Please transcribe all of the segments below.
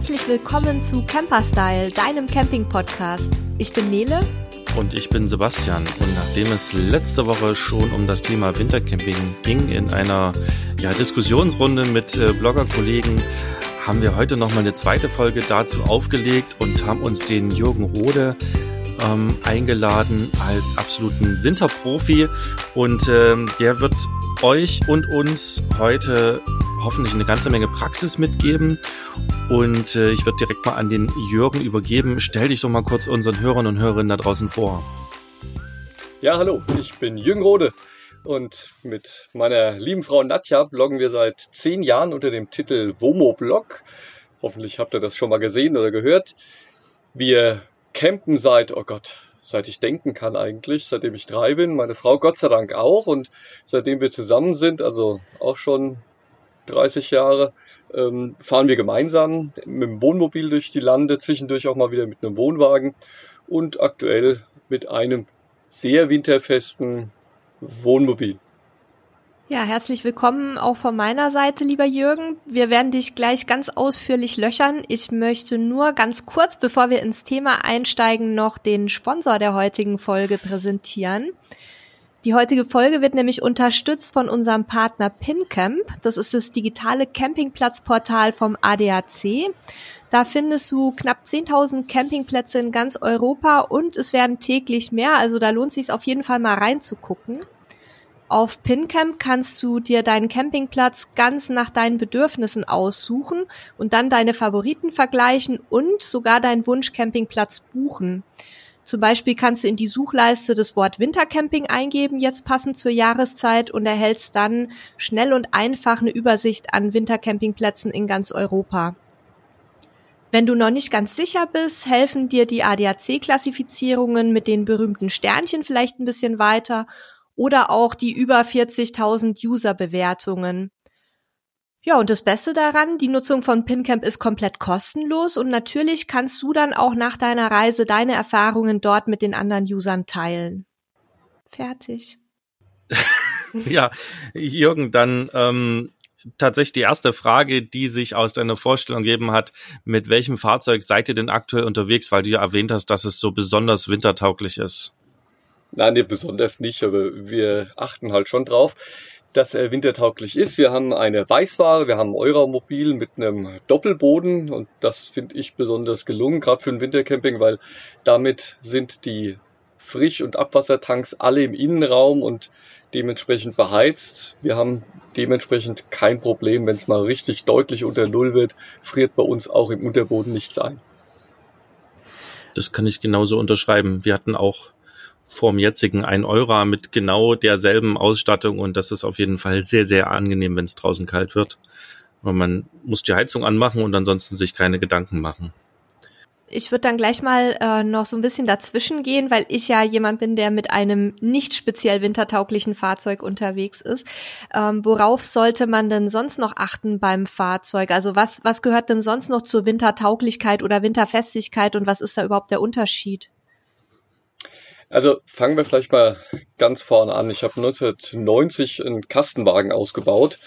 herzlich willkommen zu Camperstyle, deinem Camping-Podcast. Ich bin Nele. Und ich bin Sebastian. Und nachdem es letzte Woche schon um das Thema Wintercamping ging, in einer ja, Diskussionsrunde mit äh, Bloggerkollegen, haben wir heute nochmal eine zweite Folge dazu aufgelegt und haben uns den Jürgen Rode ähm, eingeladen als absoluten Winterprofi. Und ähm, der wird euch und uns heute hoffentlich eine ganze Menge Praxis mitgeben. Und äh, ich würde direkt mal an den Jürgen übergeben. Stell dich doch mal kurz unseren Hörern und Hörerinnen da draußen vor. Ja, hallo, ich bin Jürgen Rode und mit meiner lieben Frau Nadja bloggen wir seit zehn Jahren unter dem Titel Womo Blog. Hoffentlich habt ihr das schon mal gesehen oder gehört. Wir campen seit, oh Gott, seit ich denken kann eigentlich, seitdem ich drei bin. Meine Frau Gott sei Dank auch und seitdem wir zusammen sind, also auch schon 30 Jahre, ähm, fahren wir gemeinsam mit dem Wohnmobil durch die Lande, zwischendurch auch mal wieder mit einem Wohnwagen und aktuell mit einem sehr winterfesten Wohnmobil. Ja, herzlich willkommen auch von meiner Seite, lieber Jürgen. Wir werden dich gleich ganz ausführlich löchern. Ich möchte nur ganz kurz, bevor wir ins Thema einsteigen, noch den Sponsor der heutigen Folge präsentieren. Die heutige Folge wird nämlich unterstützt von unserem Partner PinCamp. Das ist das digitale Campingplatzportal vom ADAC. Da findest du knapp 10.000 Campingplätze in ganz Europa und es werden täglich mehr. Also da lohnt es sich auf jeden Fall mal reinzugucken. Auf PinCamp kannst du dir deinen Campingplatz ganz nach deinen Bedürfnissen aussuchen und dann deine Favoriten vergleichen und sogar deinen Wunschcampingplatz buchen. Zum Beispiel kannst du in die Suchleiste das Wort Wintercamping eingeben, jetzt passend zur Jahreszeit und erhältst dann schnell und einfach eine Übersicht an Wintercampingplätzen in ganz Europa. Wenn du noch nicht ganz sicher bist, helfen dir die ADAC-Klassifizierungen mit den berühmten Sternchen vielleicht ein bisschen weiter oder auch die über 40.000 User-Bewertungen. Ja, und das Beste daran, die Nutzung von PinCamp ist komplett kostenlos und natürlich kannst du dann auch nach deiner Reise deine Erfahrungen dort mit den anderen Usern teilen. Fertig. ja, Jürgen, dann ähm, tatsächlich die erste Frage, die sich aus deiner Vorstellung gegeben hat, mit welchem Fahrzeug seid ihr denn aktuell unterwegs, weil du ja erwähnt hast, dass es so besonders wintertauglich ist? Nein, nicht besonders nicht, aber wir achten halt schon drauf dass er wintertauglich ist. Wir haben eine Weißware, wir haben Euromobil mit einem Doppelboden und das finde ich besonders gelungen, gerade für ein Wintercamping, weil damit sind die Frisch- und Abwassertanks alle im Innenraum und dementsprechend beheizt. Wir haben dementsprechend kein Problem, wenn es mal richtig deutlich unter Null wird, friert bei uns auch im Unterboden nichts ein. Das kann ich genauso unterschreiben. Wir hatten auch vorm jetzigen 1 Euro mit genau derselben Ausstattung und das ist auf jeden Fall sehr, sehr angenehm, wenn es draußen kalt wird. Aber man muss die Heizung anmachen und ansonsten sich keine Gedanken machen. Ich würde dann gleich mal äh, noch so ein bisschen dazwischen gehen, weil ich ja jemand bin, der mit einem nicht speziell wintertauglichen Fahrzeug unterwegs ist. Ähm, worauf sollte man denn sonst noch achten beim Fahrzeug? Also was, was gehört denn sonst noch zur Wintertauglichkeit oder Winterfestigkeit und was ist da überhaupt der Unterschied? Also fangen wir vielleicht mal ganz vorne an. Ich habe 1990 einen Kastenwagen ausgebaut.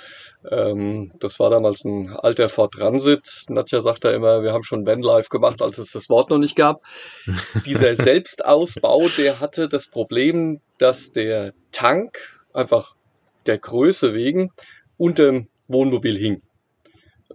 Ähm, das war damals ein alter Ford Transit. Nadja sagt da immer, wir haben schon Vanlife gemacht, als es das Wort noch nicht gab. Dieser Selbstausbau, der hatte das Problem, dass der Tank einfach der Größe wegen unterm Wohnmobil hing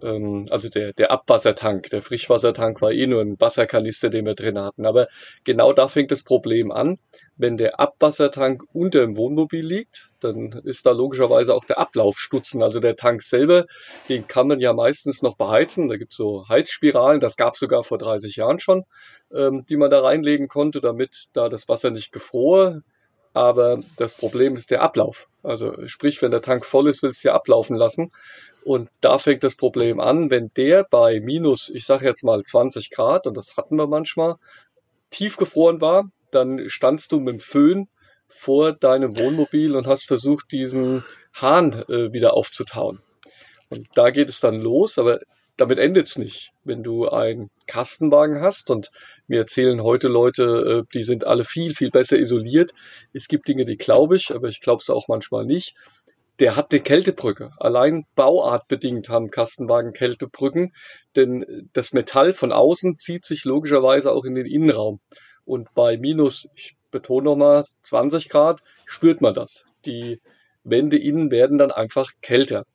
also der, der Abwassertank, der Frischwassertank war eh nur ein Wasserkanister, den wir drin hatten. Aber genau da fängt das Problem an. Wenn der Abwassertank unter dem Wohnmobil liegt, dann ist da logischerweise auch der Ablaufstutzen. Also der Tank selber, den kann man ja meistens noch beheizen. Da gibt's so Heizspiralen, das gab's sogar vor 30 Jahren schon, ähm, die man da reinlegen konnte, damit da das Wasser nicht gefror. Aber das Problem ist der Ablauf. Also sprich, wenn der Tank voll ist, willst du ja ablaufen lassen. Und da fängt das Problem an, wenn der bei minus, ich sage jetzt mal 20 Grad, und das hatten wir manchmal, tiefgefroren war, dann standst du mit dem Föhn vor deinem Wohnmobil und hast versucht, diesen Hahn äh, wieder aufzutauen. Und da geht es dann los, aber damit endet es nicht. Wenn du einen Kastenwagen hast und mir erzählen heute Leute, äh, die sind alle viel, viel besser isoliert. Es gibt Dinge, die glaube ich, aber ich glaube es auch manchmal nicht der hat eine Kältebrücke. Allein bauartbedingt haben Kastenwagen Kältebrücken, denn das Metall von außen zieht sich logischerweise auch in den Innenraum. Und bei minus, ich betone nochmal, 20 Grad spürt man das. Die Wände innen werden dann einfach kälter.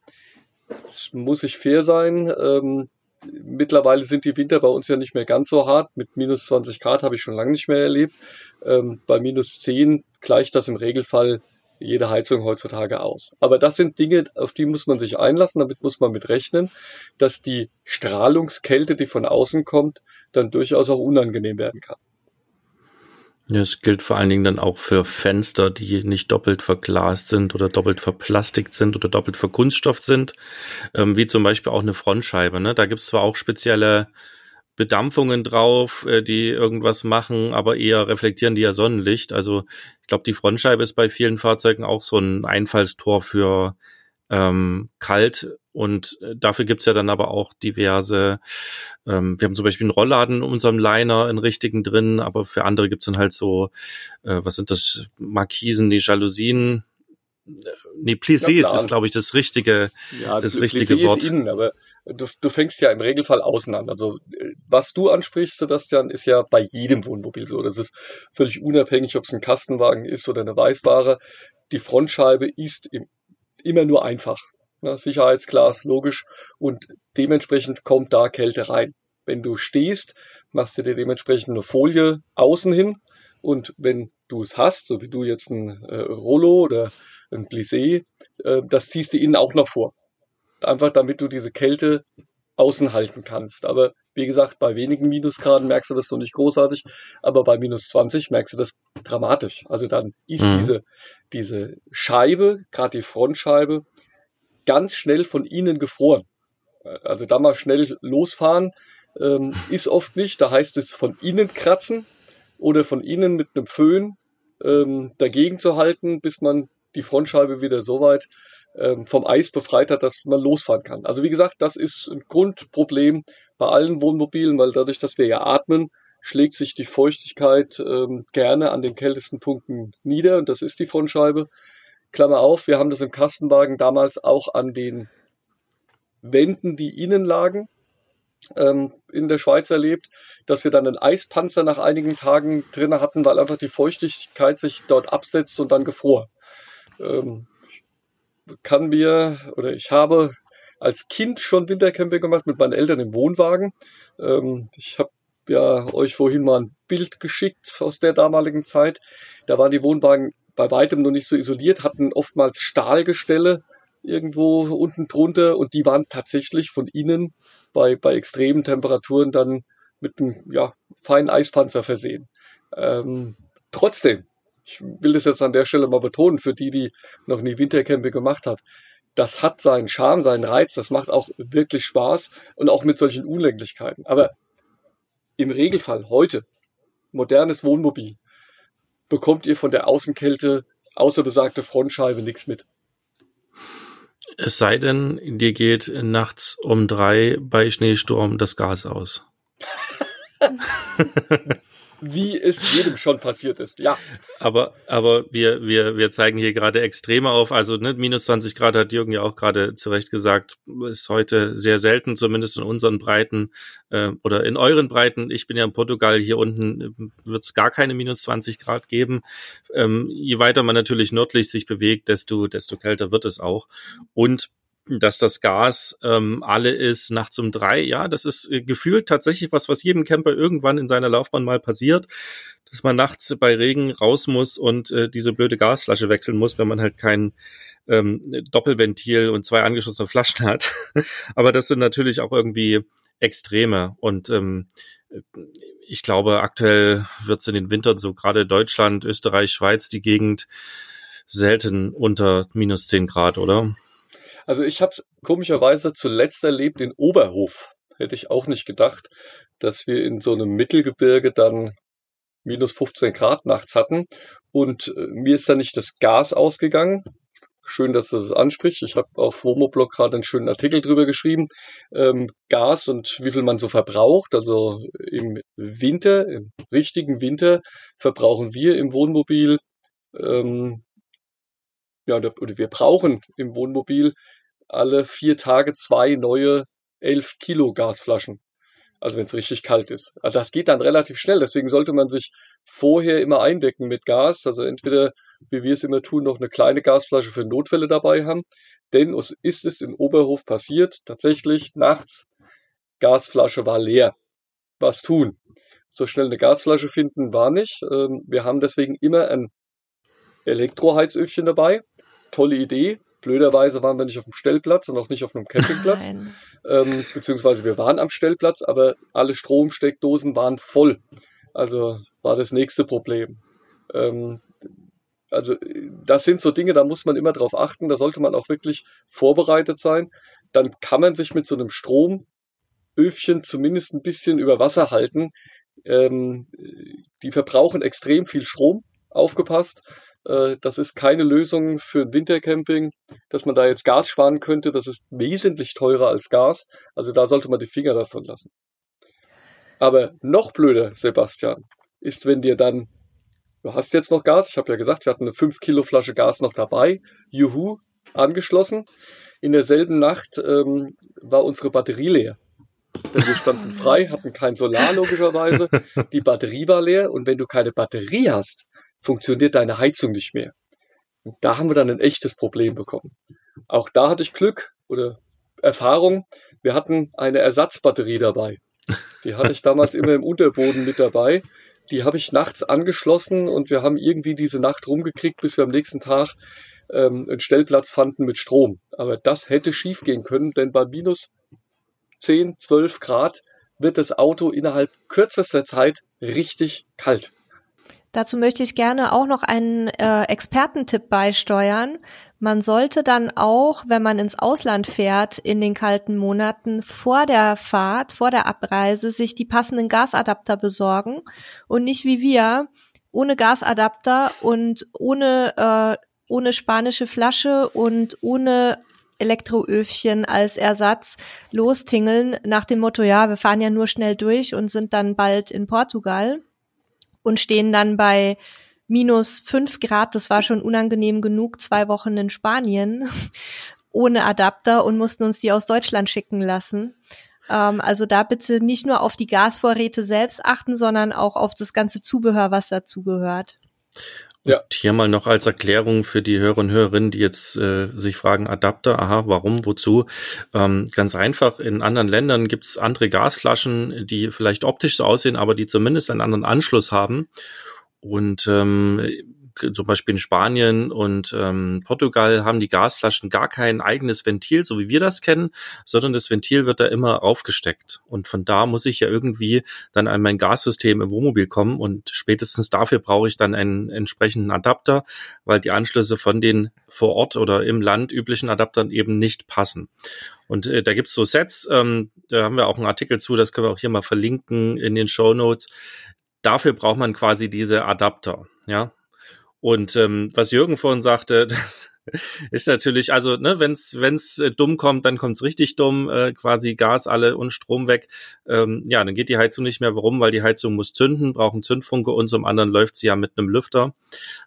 Das muss ich fair sein. Ähm, mittlerweile sind die Winter bei uns ja nicht mehr ganz so hart. Mit minus 20 Grad habe ich schon lange nicht mehr erlebt. Ähm, bei minus 10 gleicht das im Regelfall jede Heizung heutzutage aus. Aber das sind Dinge, auf die muss man sich einlassen, damit muss man mit rechnen, dass die Strahlungskälte, die von außen kommt, dann durchaus auch unangenehm werden kann. Ja, es gilt vor allen Dingen dann auch für Fenster, die nicht doppelt verglast sind oder doppelt verplastigt sind oder doppelt verkunststofft sind, ähm, wie zum Beispiel auch eine Frontscheibe. Ne? Da gibt es zwar auch spezielle Bedampfungen drauf, äh, die irgendwas machen, aber eher reflektieren die ja Sonnenlicht. Also ich glaube, die Frontscheibe ist bei vielen Fahrzeugen auch so ein Einfallstor für ähm, kalt und äh, dafür gibt's ja dann aber auch diverse, ähm, wir haben zum Beispiel einen Rollladen in unserem Liner, einen richtigen drin, aber für andere gibt's dann halt so, äh, was sind das, Markisen, die Jalousien, äh, Nee, Plissés ist, glaube ich, das richtige, ja, das richtige Wort. Ist innen, aber du, du fängst ja im Regelfall außen an. Also was du ansprichst, Sebastian, ist ja bei jedem Wohnmobil so. Das ist völlig unabhängig, ob es ein Kastenwagen ist oder eine Weißware. Die Frontscheibe ist im, immer nur einfach. Ja, Sicherheitsglas, logisch. Und dementsprechend kommt da Kälte rein. Wenn du stehst, machst du dir dementsprechend eine Folie außen hin. Und wenn du es hast, so wie du jetzt ein äh, Rollo oder ein Plissé, äh, das ziehst du innen auch noch vor. Einfach damit du diese Kälte außen halten kannst. Aber wie gesagt, bei wenigen Minusgraden merkst du das noch nicht großartig, aber bei minus 20 merkst du das dramatisch. Also dann ist mhm. diese, diese Scheibe, gerade die Frontscheibe, ganz schnell von innen gefroren. Also da mal schnell losfahren ähm, ist oft nicht. Da heißt es von innen kratzen oder von innen mit einem Föhn ähm, dagegen zu halten, bis man die Frontscheibe wieder so weit vom Eis befreit hat, dass man losfahren kann. Also wie gesagt, das ist ein Grundproblem bei allen Wohnmobilen, weil dadurch, dass wir ja atmen, schlägt sich die Feuchtigkeit ähm, gerne an den kältesten Punkten nieder und das ist die Frontscheibe. Klammer auf, wir haben das im Kastenwagen damals auch an den Wänden, die innen lagen, ähm, in der Schweiz erlebt, dass wir dann einen Eispanzer nach einigen Tagen drin hatten, weil einfach die Feuchtigkeit sich dort absetzt und dann gefror. Ähm, kann mir oder ich habe als Kind schon Wintercamping gemacht mit meinen Eltern im Wohnwagen. Ähm, ich habe ja euch vorhin mal ein Bild geschickt aus der damaligen Zeit. Da waren die Wohnwagen bei weitem noch nicht so isoliert, hatten oftmals Stahlgestelle irgendwo unten drunter und die waren tatsächlich von innen bei, bei extremen Temperaturen dann mit einem ja, feinen Eispanzer versehen. Ähm, trotzdem, ich will das jetzt an der Stelle mal betonen, für die, die noch nie Wintercamping gemacht hat. Das hat seinen Charme, seinen Reiz, das macht auch wirklich Spaß und auch mit solchen Unlänglichkeiten. Aber im Regelfall heute, modernes Wohnmobil, bekommt ihr von der Außenkälte außer besagte Frontscheibe nichts mit. Es sei denn, dir geht nachts um drei bei Schneesturm das Gas aus. wie es jedem schon passiert ist, ja. Aber, aber wir, wir, wir zeigen hier gerade Extreme auf. Also ne, minus 20 Grad hat Jürgen ja auch gerade zu Recht gesagt, ist heute sehr selten, zumindest in unseren Breiten äh, oder in euren Breiten. Ich bin ja in Portugal, hier unten äh, wird es gar keine minus 20 Grad geben. Ähm, je weiter man natürlich nördlich sich bewegt, desto, desto kälter wird es auch. Und dass das Gas ähm, alle ist nachts um drei. Ja, das ist äh, gefühlt tatsächlich was, was jedem Camper irgendwann in seiner Laufbahn mal passiert, dass man nachts bei Regen raus muss und äh, diese blöde Gasflasche wechseln muss, wenn man halt kein ähm, Doppelventil und zwei angeschlossene Flaschen hat. Aber das sind natürlich auch irgendwie Extreme und ähm, ich glaube, aktuell wird es in den Wintern so gerade Deutschland, Österreich, Schweiz, die Gegend selten unter minus zehn Grad, oder? Also ich habe es komischerweise zuletzt erlebt in Oberhof. Hätte ich auch nicht gedacht, dass wir in so einem Mittelgebirge dann minus 15 Grad nachts hatten. Und äh, mir ist da nicht das Gas ausgegangen. Schön, dass du das ansprichst. Ich habe auf Womoblog gerade einen schönen Artikel drüber geschrieben. Ähm, Gas und wie viel man so verbraucht. Also im Winter, im richtigen Winter, verbrauchen wir im Wohnmobil ähm, ja, oder wir brauchen im Wohnmobil alle vier Tage zwei neue 11 Kilo Gasflaschen. Also wenn es richtig kalt ist. Also das geht dann relativ schnell. Deswegen sollte man sich vorher immer eindecken mit Gas. Also entweder, wie wir es immer tun, noch eine kleine Gasflasche für Notfälle dabei haben. Denn es ist es in Oberhof passiert, tatsächlich nachts, Gasflasche war leer. Was tun? So schnell eine Gasflasche finden war nicht. Ähm, wir haben deswegen immer ein Elektroheizöfchen dabei. Tolle Idee. Blöderweise waren wir nicht auf dem Stellplatz und auch nicht auf einem Campingplatz. Ähm, beziehungsweise wir waren am Stellplatz, aber alle Stromsteckdosen waren voll. Also war das nächste Problem. Ähm, also das sind so Dinge, da muss man immer drauf achten, da sollte man auch wirklich vorbereitet sein. Dann kann man sich mit so einem Stromöfchen zumindest ein bisschen über Wasser halten. Ähm, die verbrauchen extrem viel Strom, aufgepasst. Äh, das ist keine Lösung für ein Wintercamping, dass man da jetzt Gas sparen könnte. Das ist wesentlich teurer als Gas. Also da sollte man die Finger davon lassen. Aber noch blöder, Sebastian, ist, wenn dir dann, du hast jetzt noch Gas, ich habe ja gesagt, wir hatten eine 5 Kilo Flasche Gas noch dabei, juhu, angeschlossen. In derselben Nacht ähm, war unsere Batterie leer. Denn wir standen frei, hatten kein Solar logischerweise. Die Batterie war leer und wenn du keine Batterie hast, funktioniert deine Heizung nicht mehr. Und da haben wir dann ein echtes Problem bekommen. Auch da hatte ich Glück oder Erfahrung. Wir hatten eine Ersatzbatterie dabei. Die hatte ich damals immer im Unterboden mit dabei. Die habe ich nachts angeschlossen und wir haben irgendwie diese Nacht rumgekriegt, bis wir am nächsten Tag ähm, einen Stellplatz fanden mit Strom. Aber das hätte schief gehen können, denn bei minus 10, 12 Grad wird das Auto innerhalb kürzester Zeit richtig kalt. Dazu möchte ich gerne auch noch einen äh, Expertentipp beisteuern. Man sollte dann auch, wenn man ins Ausland fährt in den kalten Monaten, vor der Fahrt, vor der Abreise, sich die passenden Gasadapter besorgen und nicht wie wir ohne Gasadapter und ohne, äh, ohne spanische Flasche und ohne Elektroöfchen als Ersatz lostingeln nach dem Motto, ja, wir fahren ja nur schnell durch und sind dann bald in Portugal und stehen dann bei minus fünf Grad. Das war schon unangenehm genug, zwei Wochen in Spanien ohne Adapter und mussten uns die aus Deutschland schicken lassen. Ähm, also da bitte nicht nur auf die Gasvorräte selbst achten, sondern auch auf das ganze Zubehör, was dazugehört. Ja. Und hier mal noch als Erklärung für die Hörer und Hörerinnen, die jetzt äh, sich fragen, Adapter, aha, warum, wozu? Ähm, ganz einfach, in anderen Ländern gibt es andere Gasflaschen, die vielleicht optisch so aussehen, aber die zumindest einen anderen Anschluss haben. Und ähm, zum Beispiel in Spanien und ähm, Portugal haben die Gasflaschen gar kein eigenes Ventil, so wie wir das kennen, sondern das Ventil wird da immer aufgesteckt. Und von da muss ich ja irgendwie dann an mein Gassystem im Wohnmobil kommen und spätestens dafür brauche ich dann einen entsprechenden Adapter, weil die Anschlüsse von den vor Ort oder im Land üblichen Adaptern eben nicht passen. Und äh, da gibt's so Sets, ähm, da haben wir auch einen Artikel zu, das können wir auch hier mal verlinken in den Show Notes. Dafür braucht man quasi diese Adapter, ja. Und ähm, was Jürgen vorhin sagte, das ist natürlich, also ne, wenn's wenn's äh, dumm kommt, dann kommt's richtig dumm, äh, quasi Gas alle und Strom weg. Ähm, ja, dann geht die Heizung nicht mehr. Warum? Weil die Heizung muss zünden, braucht einen Zündfunke und zum anderen läuft sie ja mit einem Lüfter.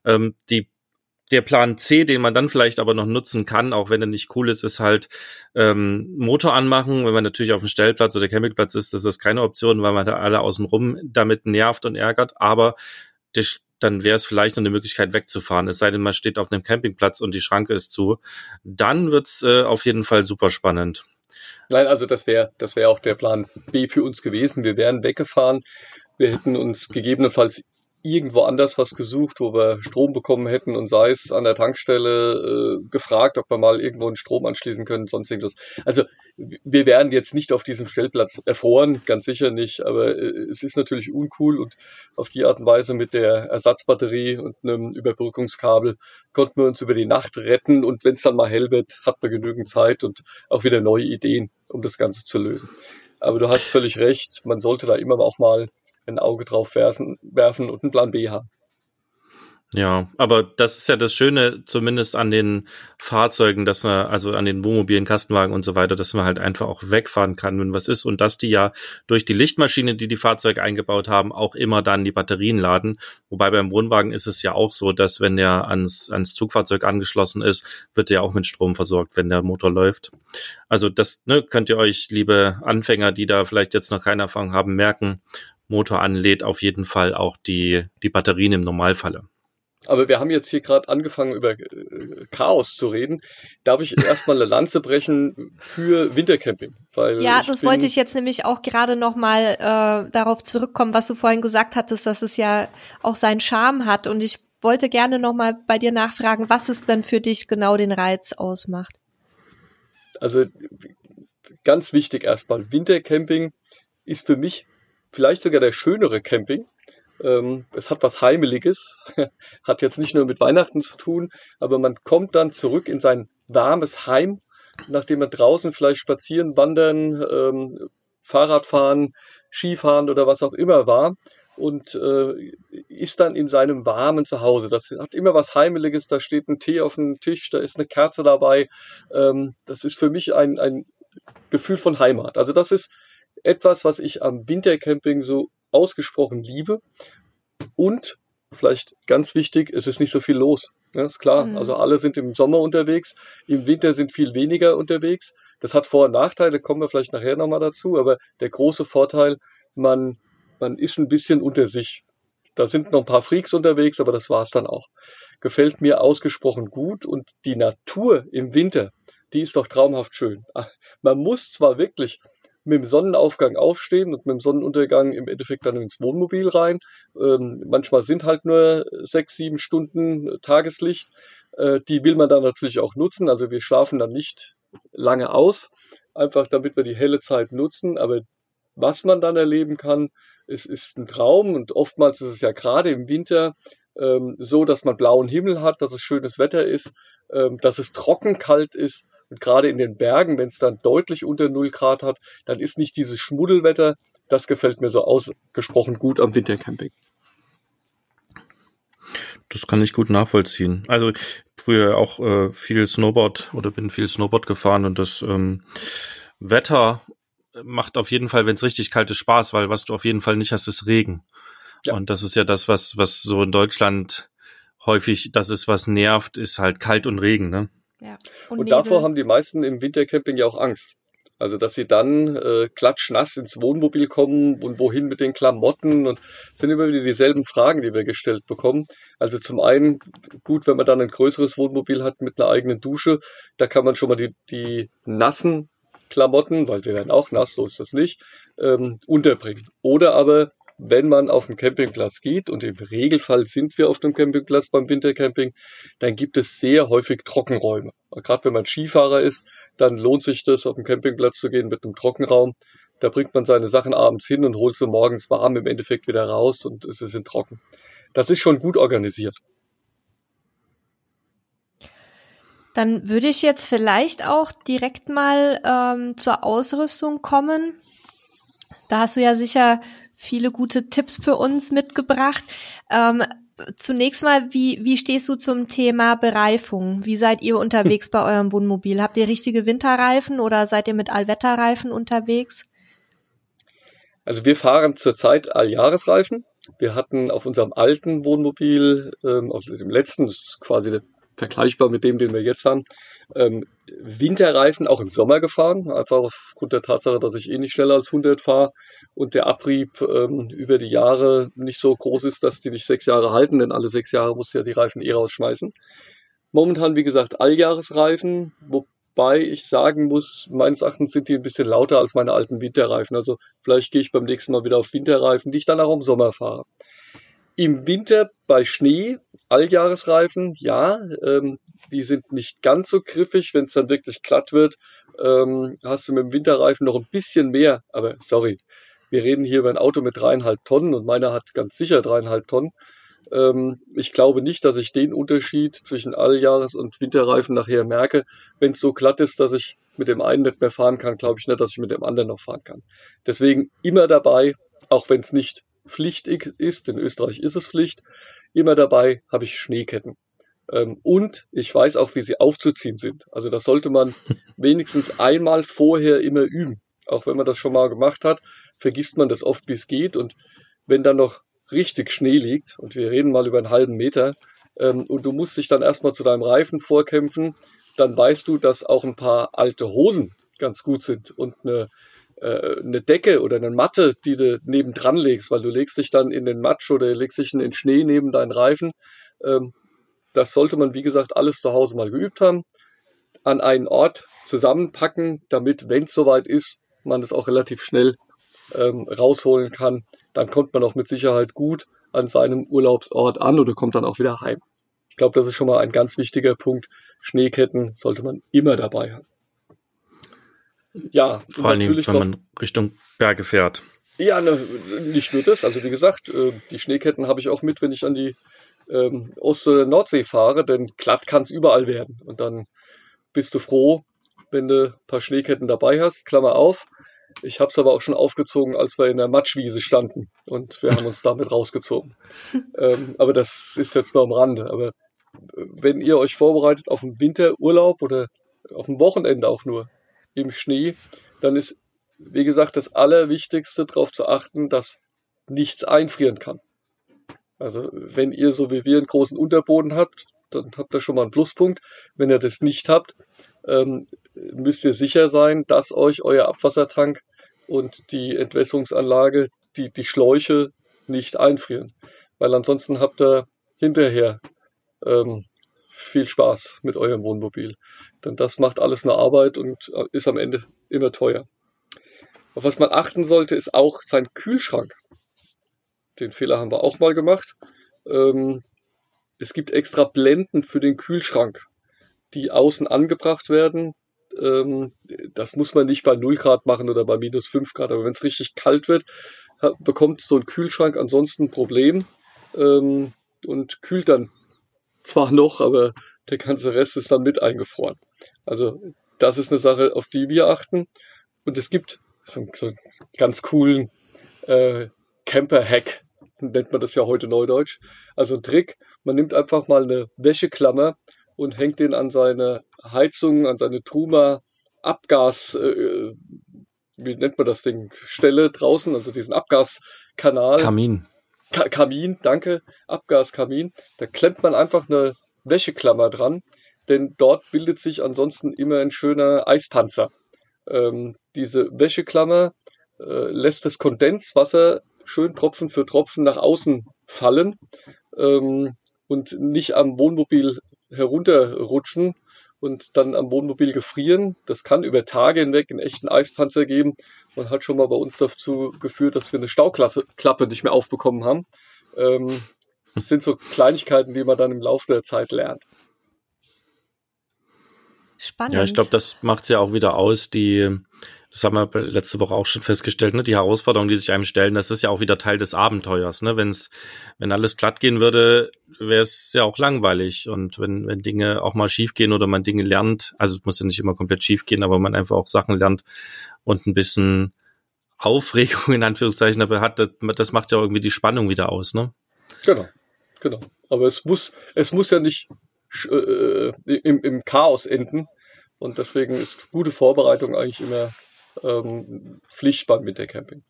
Ähm, die der Plan C, den man dann vielleicht aber noch nutzen kann, auch wenn er nicht cool ist, ist halt ähm, Motor anmachen. Wenn man natürlich auf dem Stellplatz oder Campingplatz ist, ist das keine Option, weil man da alle außenrum damit nervt und ärgert. Aber der dann wäre es vielleicht noch eine Möglichkeit wegzufahren. Es sei denn, man steht auf einem Campingplatz und die Schranke ist zu. Dann wird's äh, auf jeden Fall super spannend. Nein, also das wäre das wäre auch der Plan B für uns gewesen. Wir wären weggefahren. Wir hätten uns gegebenenfalls irgendwo anders was gesucht, wo wir Strom bekommen hätten und sei es an der Tankstelle äh, gefragt, ob wir mal irgendwo einen Strom anschließen können, sonst irgendwas. Also wir wären jetzt nicht auf diesem Stellplatz erfroren, ganz sicher nicht, aber äh, es ist natürlich uncool und auf die Art und Weise mit der Ersatzbatterie und einem Überbrückungskabel konnten wir uns über die Nacht retten und wenn es dann mal hell wird, hat man genügend Zeit und auch wieder neue Ideen, um das Ganze zu lösen. Aber du hast völlig recht, man sollte da immer auch mal ein Auge drauf werfen, werfen und einen Plan B haben. Ja, aber das ist ja das Schöne, zumindest an den Fahrzeugen, dass man, also an den Wohnmobilen, Kastenwagen und so weiter, dass man halt einfach auch wegfahren kann, wenn was ist und dass die ja durch die Lichtmaschine, die die Fahrzeuge eingebaut haben, auch immer dann die Batterien laden. Wobei beim Wohnwagen ist es ja auch so, dass wenn der ans, ans Zugfahrzeug angeschlossen ist, wird der auch mit Strom versorgt, wenn der Motor läuft. Also das ne, könnt ihr euch, liebe Anfänger, die da vielleicht jetzt noch keine Erfahrung haben, merken. Motor anlädt auf jeden Fall auch die, die Batterien im Normalfalle. Aber wir haben jetzt hier gerade angefangen, über äh, Chaos zu reden. Darf ich erstmal eine Lanze brechen für Wintercamping? Weil ja, das wollte ich jetzt nämlich auch gerade nochmal äh, darauf zurückkommen, was du vorhin gesagt hattest, dass es ja auch seinen Charme hat. Und ich wollte gerne nochmal bei dir nachfragen, was es denn für dich genau den Reiz ausmacht. Also ganz wichtig erstmal, Wintercamping ist für mich vielleicht sogar der schönere Camping, ähm, es hat was Heimeliges, hat jetzt nicht nur mit Weihnachten zu tun, aber man kommt dann zurück in sein warmes Heim, nachdem man draußen vielleicht spazieren, wandern, ähm, Fahrrad fahren, Skifahren oder was auch immer war und äh, ist dann in seinem warmen Zuhause. Das hat immer was Heimeliges, da steht ein Tee auf dem Tisch, da ist eine Kerze dabei. Ähm, das ist für mich ein, ein Gefühl von Heimat. Also das ist etwas, was ich am Wintercamping so ausgesprochen liebe. Und vielleicht ganz wichtig, es ist nicht so viel los. Ja, ist klar. Mhm. Also alle sind im Sommer unterwegs, im Winter sind viel weniger unterwegs. Das hat Vor- und Nachteile, kommen wir vielleicht nachher nochmal dazu, aber der große Vorteil, man, man ist ein bisschen unter sich. Da sind noch ein paar Freaks unterwegs, aber das war's dann auch. Gefällt mir ausgesprochen gut und die Natur im Winter, die ist doch traumhaft schön. Man muss zwar wirklich mit dem Sonnenaufgang aufstehen und mit dem Sonnenuntergang im Endeffekt dann ins Wohnmobil rein. Ähm, manchmal sind halt nur sechs, sieben Stunden Tageslicht. Äh, die will man dann natürlich auch nutzen. Also wir schlafen dann nicht lange aus, einfach damit wir die helle Zeit nutzen. Aber was man dann erleben kann, es ist ein Traum und oftmals ist es ja gerade im Winter ähm, so, dass man blauen Himmel hat, dass es schönes Wetter ist, ähm, dass es trocken kalt ist und gerade in den Bergen, wenn es dann deutlich unter 0 Grad hat, dann ist nicht dieses Schmuddelwetter. Das gefällt mir so ausgesprochen gut am Wintercamping. Das kann ich gut nachvollziehen. Also früher auch äh, viel Snowboard oder bin viel Snowboard gefahren und das ähm, Wetter macht auf jeden Fall, wenn es richtig kalt ist, Spaß, weil was du auf jeden Fall nicht hast, ist Regen. Ja. Und das ist ja das, was, was so in Deutschland häufig, das ist, was nervt, ist halt kalt und Regen, ne? Ja. Und, und davor haben die meisten im Wintercamping ja auch Angst. Also, dass sie dann äh, klatschnass ins Wohnmobil kommen und wohin mit den Klamotten und sind immer wieder dieselben Fragen, die wir gestellt bekommen. Also zum einen gut, wenn man dann ein größeres Wohnmobil hat mit einer eigenen Dusche, da kann man schon mal die, die nassen Klamotten, weil wir werden auch nass, so ist das nicht, ähm, unterbringen. Oder aber wenn man auf den Campingplatz geht, und im Regelfall sind wir auf dem Campingplatz beim Wintercamping, dann gibt es sehr häufig Trockenräume. Gerade wenn man Skifahrer ist, dann lohnt sich das, auf den Campingplatz zu gehen mit einem Trockenraum. Da bringt man seine Sachen abends hin und holt sie morgens warm im Endeffekt wieder raus und es ist in trocken. Das ist schon gut organisiert. Dann würde ich jetzt vielleicht auch direkt mal ähm, zur Ausrüstung kommen. Da hast du ja sicher viele gute Tipps für uns mitgebracht. Ähm, zunächst mal, wie, wie stehst du zum Thema Bereifung? Wie seid ihr unterwegs bei eurem Wohnmobil? Habt ihr richtige Winterreifen oder seid ihr mit Allwetterreifen unterwegs? Also wir fahren zurzeit Alljahresreifen. Wir hatten auf unserem alten Wohnmobil, ähm, auf dem letzten, das ist quasi vergleichbar mit dem, den wir jetzt haben, ähm, Winterreifen auch im Sommer gefahren, einfach aufgrund der Tatsache, dass ich eh nicht schneller als 100 fahre und der Abrieb ähm, über die Jahre nicht so groß ist, dass die nicht sechs Jahre halten, denn alle sechs Jahre muss ja die Reifen eh rausschmeißen. Momentan, wie gesagt, Alljahresreifen, wobei ich sagen muss, meines Erachtens sind die ein bisschen lauter als meine alten Winterreifen. Also vielleicht gehe ich beim nächsten Mal wieder auf Winterreifen, die ich dann auch im Sommer fahre. Im Winter bei Schnee, Alljahresreifen, ja, ähm, die sind nicht ganz so griffig. Wenn es dann wirklich glatt wird, ähm, hast du mit dem Winterreifen noch ein bisschen mehr. Aber sorry, wir reden hier über ein Auto mit dreieinhalb Tonnen und meiner hat ganz sicher dreieinhalb Tonnen. Ähm, ich glaube nicht, dass ich den Unterschied zwischen Alljahres- und Winterreifen nachher merke. Wenn es so glatt ist, dass ich mit dem einen nicht mehr fahren kann, glaube ich nicht, dass ich mit dem anderen noch fahren kann. Deswegen immer dabei, auch wenn es nicht Pflicht ist, in Österreich ist es Pflicht, immer dabei habe ich Schneeketten. Ähm, und ich weiß auch, wie sie aufzuziehen sind. Also das sollte man wenigstens einmal vorher immer üben. Auch wenn man das schon mal gemacht hat, vergisst man das oft, wie es geht. Und wenn dann noch richtig Schnee liegt, und wir reden mal über einen halben Meter, ähm, und du musst dich dann erstmal zu deinem Reifen vorkämpfen, dann weißt du, dass auch ein paar alte Hosen ganz gut sind und eine, äh, eine Decke oder eine Matte, die du nebendran legst, weil du legst dich dann in den Matsch oder legst dich in den Schnee neben deinen Reifen. Das sollte man, wie gesagt, alles zu Hause mal geübt haben, an einen Ort zusammenpacken, damit, wenn es soweit ist, man das auch relativ schnell ähm, rausholen kann. Dann kommt man auch mit Sicherheit gut an seinem Urlaubsort an oder kommt dann auch wieder heim. Ich glaube, das ist schon mal ein ganz wichtiger Punkt. Schneeketten sollte man immer dabei haben. Ja, vor allem, wenn man Richtung Berge fährt. Ja, ne, nicht nur das. Also wie gesagt, äh, die Schneeketten habe ich auch mit, wenn ich an die ähm, Ost- oder Nordsee fahre, denn glatt kann es überall werden. Und dann bist du froh, wenn du ein paar Schneeketten dabei hast. Klammer auf. Ich habe es aber auch schon aufgezogen, als wir in der Matschwiese standen und wir haben uns damit rausgezogen. Ähm, aber das ist jetzt nur am Rande. Aber wenn ihr euch vorbereitet auf einen Winterurlaub oder auf ein Wochenende auch nur im Schnee, dann ist, wie gesagt, das Allerwichtigste darauf zu achten, dass nichts einfrieren kann. Also wenn ihr so wie wir einen großen Unterboden habt, dann habt ihr schon mal einen Pluspunkt. Wenn ihr das nicht habt, ähm, müsst ihr sicher sein, dass euch euer Abwassertank und die Entwässerungsanlage, die, die Schläuche nicht einfrieren. Weil ansonsten habt ihr hinterher ähm, viel Spaß mit eurem Wohnmobil. Denn das macht alles eine Arbeit und äh, ist am Ende immer teuer. Auf was man achten sollte, ist auch sein Kühlschrank. Den Fehler haben wir auch mal gemacht. Ähm, es gibt extra Blenden für den Kühlschrank, die außen angebracht werden. Ähm, das muss man nicht bei 0 Grad machen oder bei minus 5 Grad, aber wenn es richtig kalt wird, bekommt so ein Kühlschrank ansonsten ein Problem ähm, und kühlt dann zwar noch, aber der ganze Rest ist dann mit eingefroren. Also das ist eine Sache, auf die wir achten. Und es gibt so einen ganz coolen äh, Camper-Hack, nennt man das ja heute Neudeutsch. Also ein Trick, man nimmt einfach mal eine Wäscheklammer und hängt den an seine Heizung, an seine Truma Abgas, äh, wie nennt man das Ding, Stelle draußen, also diesen Abgaskanal. Kamin. Ka Kamin, danke, Abgaskamin. Da klemmt man einfach eine Wäscheklammer dran, denn dort bildet sich ansonsten immer ein schöner Eispanzer. Ähm, diese Wäscheklammer äh, lässt das Kondenswasser schön Tropfen für Tropfen nach außen fallen ähm, und nicht am Wohnmobil herunterrutschen und dann am Wohnmobil gefrieren. Das kann über Tage hinweg einen echten Eispanzer geben und hat schon mal bei uns dazu geführt, dass wir eine Stauklappe nicht mehr aufbekommen haben. Ähm, das sind so Kleinigkeiten, die man dann im Laufe der Zeit lernt. Spannend. Ja, ich glaube, das macht es ja auch wieder aus, die, das haben wir letzte Woche auch schon festgestellt, ne, die Herausforderungen, die sich einem stellen, das ist ja auch wieder Teil des Abenteuers, ne, wenn's, wenn alles glatt gehen würde, wäre es ja auch langweilig und wenn, wenn Dinge auch mal schief gehen oder man Dinge lernt, also es muss ja nicht immer komplett schief gehen, aber man einfach auch Sachen lernt und ein bisschen Aufregung in Anführungszeichen dabei hat, das, das macht ja irgendwie die Spannung wieder aus, ne? Genau. Genau. Aber es muss, es muss ja nicht äh, im, im Chaos enden. Und deswegen ist gute Vorbereitung eigentlich immer ähm, Pflicht beim Wintercamping.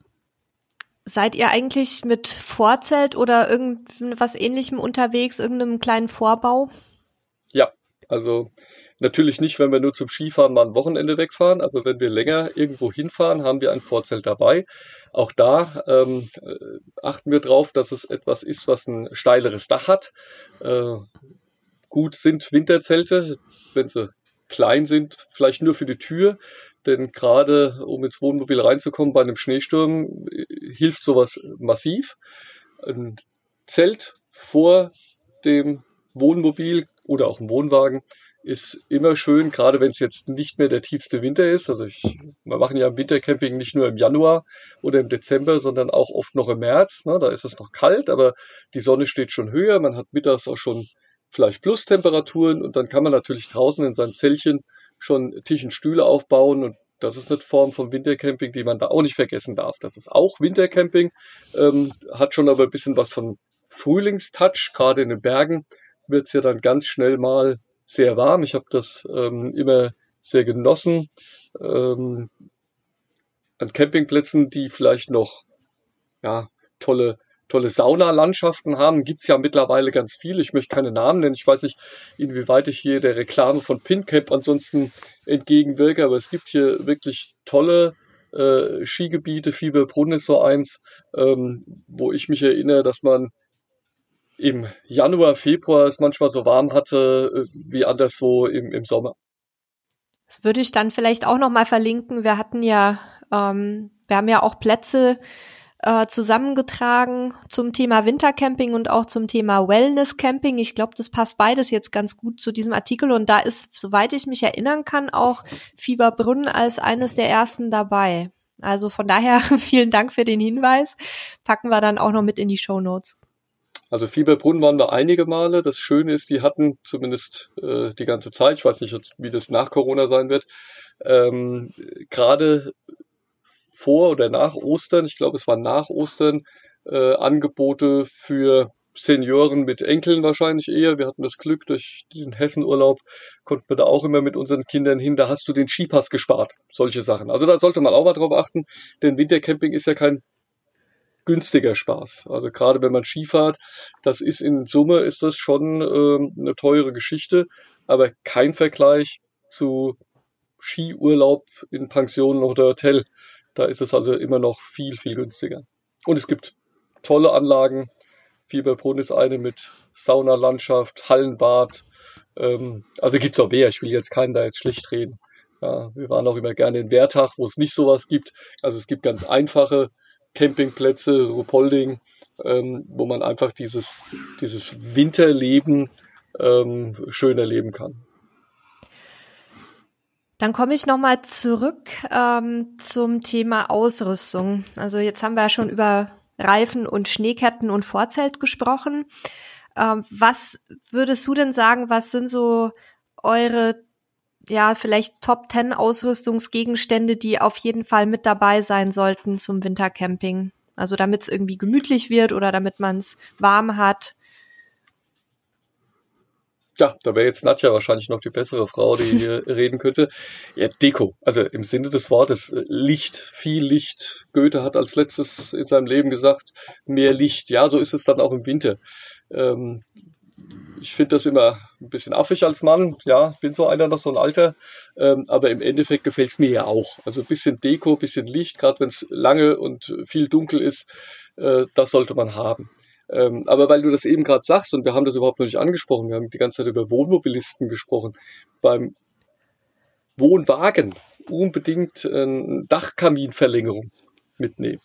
Seid ihr eigentlich mit Vorzelt oder irgendwas ähnlichem unterwegs, irgendeinem kleinen Vorbau? Ja, also Natürlich nicht, wenn wir nur zum Skifahren mal ein Wochenende wegfahren, aber wenn wir länger irgendwo hinfahren, haben wir ein Vorzelt dabei. Auch da ähm, äh, achten wir drauf, dass es etwas ist, was ein steileres Dach hat. Äh, gut sind Winterzelte, wenn sie klein sind, vielleicht nur für die Tür, denn gerade um ins Wohnmobil reinzukommen bei einem Schneesturm äh, hilft sowas massiv. Ein Zelt vor dem Wohnmobil oder auch ein Wohnwagen ist immer schön, gerade wenn es jetzt nicht mehr der tiefste Winter ist. Also ich, wir machen ja Wintercamping nicht nur im Januar oder im Dezember, sondern auch oft noch im März. Ne? Da ist es noch kalt, aber die Sonne steht schon höher. Man hat mittags auch schon vielleicht Plustemperaturen und dann kann man natürlich draußen in seinem Zellchen schon Tisch und Stühle aufbauen und das ist eine Form von Wintercamping, die man da auch nicht vergessen darf. Das ist auch Wintercamping, ähm, hat schon aber ein bisschen was von Frühlingstouch. Gerade in den Bergen wird es ja dann ganz schnell mal sehr warm. Ich habe das ähm, immer sehr genossen. Ähm, an Campingplätzen, die vielleicht noch ja, tolle tolle Saunalandschaften haben. Gibt's ja mittlerweile ganz viele. Ich möchte keine Namen nennen. Ich weiß nicht, inwieweit ich hier der Reklame von PinCamp ansonsten entgegenwirke, aber es gibt hier wirklich tolle äh, Skigebiete. Fieberbrunn ist so eins, ähm, wo ich mich erinnere, dass man im Januar, Februar es manchmal so warm hatte äh, wie anderswo im, im Sommer. Das würde ich dann vielleicht auch noch mal verlinken. Wir hatten ja, ähm, wir haben ja auch Plätze äh, zusammengetragen zum Thema Wintercamping und auch zum Thema Wellness-Camping. Ich glaube, das passt beides jetzt ganz gut zu diesem Artikel und da ist, soweit ich mich erinnern kann, auch Fieberbrunn als eines der ersten dabei. Also von daher vielen Dank für den Hinweis. Packen wir dann auch noch mit in die Show Notes. Also Fieberbrunn waren wir einige Male. Das Schöne ist, die hatten zumindest äh, die ganze Zeit, ich weiß nicht, wie das nach Corona sein wird, ähm, gerade vor oder nach Ostern, ich glaube es war nach Ostern, äh, Angebote für Senioren mit Enkeln wahrscheinlich eher. Wir hatten das Glück, durch diesen Hessenurlaub konnten wir da auch immer mit unseren Kindern hin. Da hast du den Skipass gespart. Solche Sachen. Also da sollte man auch mal drauf achten, denn Wintercamping ist ja kein günstiger Spaß. Also gerade wenn man Skifahrt, das ist in Summe ist das schon äh, eine teure Geschichte, aber kein Vergleich zu Skiurlaub in Pensionen oder Hotel. Da ist es also immer noch viel, viel günstiger. Und es gibt tolle Anlagen. Fieberbrunn ist eine mit Saunalandschaft, Hallenbad. Ähm, also gibt es auch mehr. Ich will jetzt keinen da jetzt schlecht reden. Ja, wir waren auch immer gerne in Wertach, wo es nicht sowas gibt. Also es gibt ganz einfache Campingplätze, Rupolding, ähm, wo man einfach dieses, dieses Winterleben ähm, schön erleben kann. Dann komme ich nochmal zurück ähm, zum Thema Ausrüstung. Also jetzt haben wir ja schon über Reifen und Schneeketten und Vorzelt gesprochen. Ähm, was würdest du denn sagen, was sind so eure, ja, vielleicht Top 10 Ausrüstungsgegenstände, die auf jeden Fall mit dabei sein sollten zum Wintercamping? Also damit es irgendwie gemütlich wird oder damit man es warm hat. Ja, da wäre jetzt Nadja wahrscheinlich noch die bessere Frau, die hier reden könnte. Ja, Deko. Also im Sinne des Wortes äh, Licht, viel Licht. Goethe hat als letztes in seinem Leben gesagt, mehr Licht. Ja, so ist es dann auch im Winter. Ähm, ich finde das immer ein bisschen affig als Mann. Ja, bin so einer noch so ein Alter. Ähm, aber im Endeffekt gefällt es mir ja auch. Also ein bisschen Deko, ein bisschen Licht, gerade wenn es lange und viel dunkel ist, äh, das sollte man haben. Ähm, aber weil du das eben gerade sagst, und wir haben das überhaupt noch nicht angesprochen, wir haben die ganze Zeit über Wohnmobilisten gesprochen, beim Wohnwagen unbedingt eine Dachkaminverlängerung mitnehmen.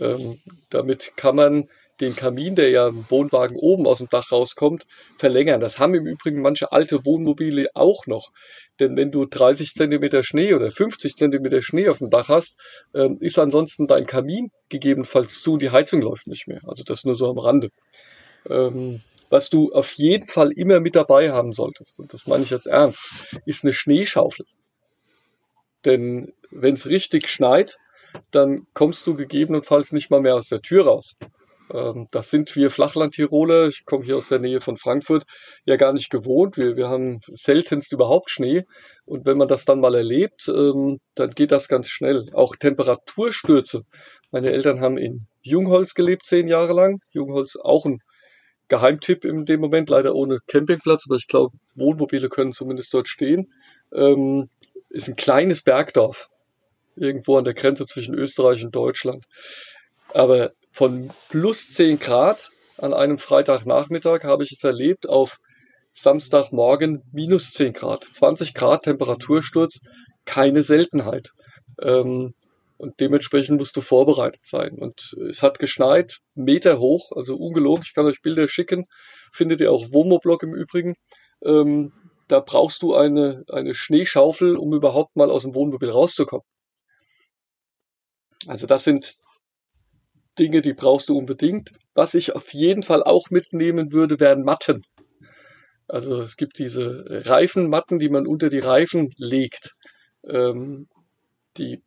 Ähm, damit kann man den Kamin, der ja im Wohnwagen oben aus dem Dach rauskommt, verlängern. Das haben im Übrigen manche alte Wohnmobile auch noch. Denn wenn du 30 Zentimeter Schnee oder 50 Zentimeter Schnee auf dem Dach hast, ähm, ist ansonsten dein Kamin gegebenenfalls zu und die Heizung läuft nicht mehr. Also das nur so am Rande. Ähm, was du auf jeden Fall immer mit dabei haben solltest, und das meine ich jetzt ernst, ist eine Schneeschaufel. Denn wenn es richtig schneit, dann kommst du gegebenenfalls nicht mal mehr aus der Tür raus. Ähm, das sind wir Flachland-Tiroler, ich komme hier aus der Nähe von Frankfurt, ja gar nicht gewohnt. Wir, wir haben seltenst überhaupt Schnee. Und wenn man das dann mal erlebt, ähm, dann geht das ganz schnell. Auch Temperaturstürze. Meine Eltern haben in Jungholz gelebt, zehn Jahre lang. Jungholz auch ein Geheimtipp in dem Moment, leider ohne Campingplatz, aber ich glaube, Wohnmobile können zumindest dort stehen. Ähm, ist ein kleines Bergdorf. Irgendwo an der Grenze zwischen Österreich und Deutschland. Aber von plus 10 Grad an einem Freitagnachmittag habe ich es erlebt auf Samstagmorgen minus 10 Grad. 20 Grad Temperatursturz, keine Seltenheit. Ähm, und dementsprechend musst du vorbereitet sein. Und es hat geschneit, Meter hoch, also ungelogen. Ich kann euch Bilder schicken. Findet ihr auch Womoblog im Übrigen. Ähm, da brauchst du eine, eine Schneeschaufel, um überhaupt mal aus dem Wohnmobil rauszukommen. Also das sind Dinge, die brauchst du unbedingt. Was ich auf jeden Fall auch mitnehmen würde, wären Matten. Also es gibt diese Reifenmatten, die man unter die Reifen legt. Ähm, die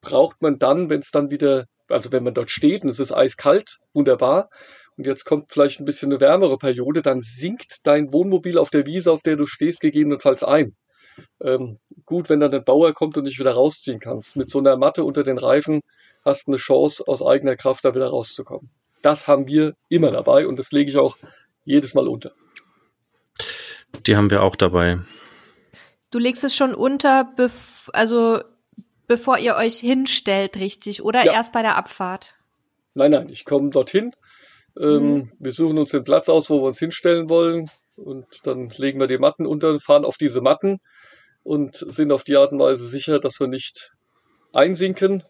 braucht man dann, wenn es dann wieder, also wenn man dort steht und es ist eiskalt, wunderbar. und jetzt kommt vielleicht ein bisschen eine wärmere Periode, dann sinkt dein Wohnmobil auf der Wiese, auf der du stehst, gegebenenfalls ein. Ähm, gut, wenn dann ein Bauer kommt und dich wieder rausziehen kannst. Mit so einer Matte unter den Reifen hast du eine Chance, aus eigener Kraft da wieder rauszukommen. Das haben wir immer dabei und das lege ich auch jedes Mal unter. Die haben wir auch dabei. Du legst es schon unter, bev also bevor ihr euch hinstellt, richtig, oder ja. erst bei der Abfahrt? Nein, nein, ich komme dorthin. Ähm, mhm. Wir suchen uns den Platz aus, wo wir uns hinstellen wollen. Und dann legen wir die Matten unter, fahren auf diese Matten und sind auf die Art und Weise sicher, dass wir nicht einsinken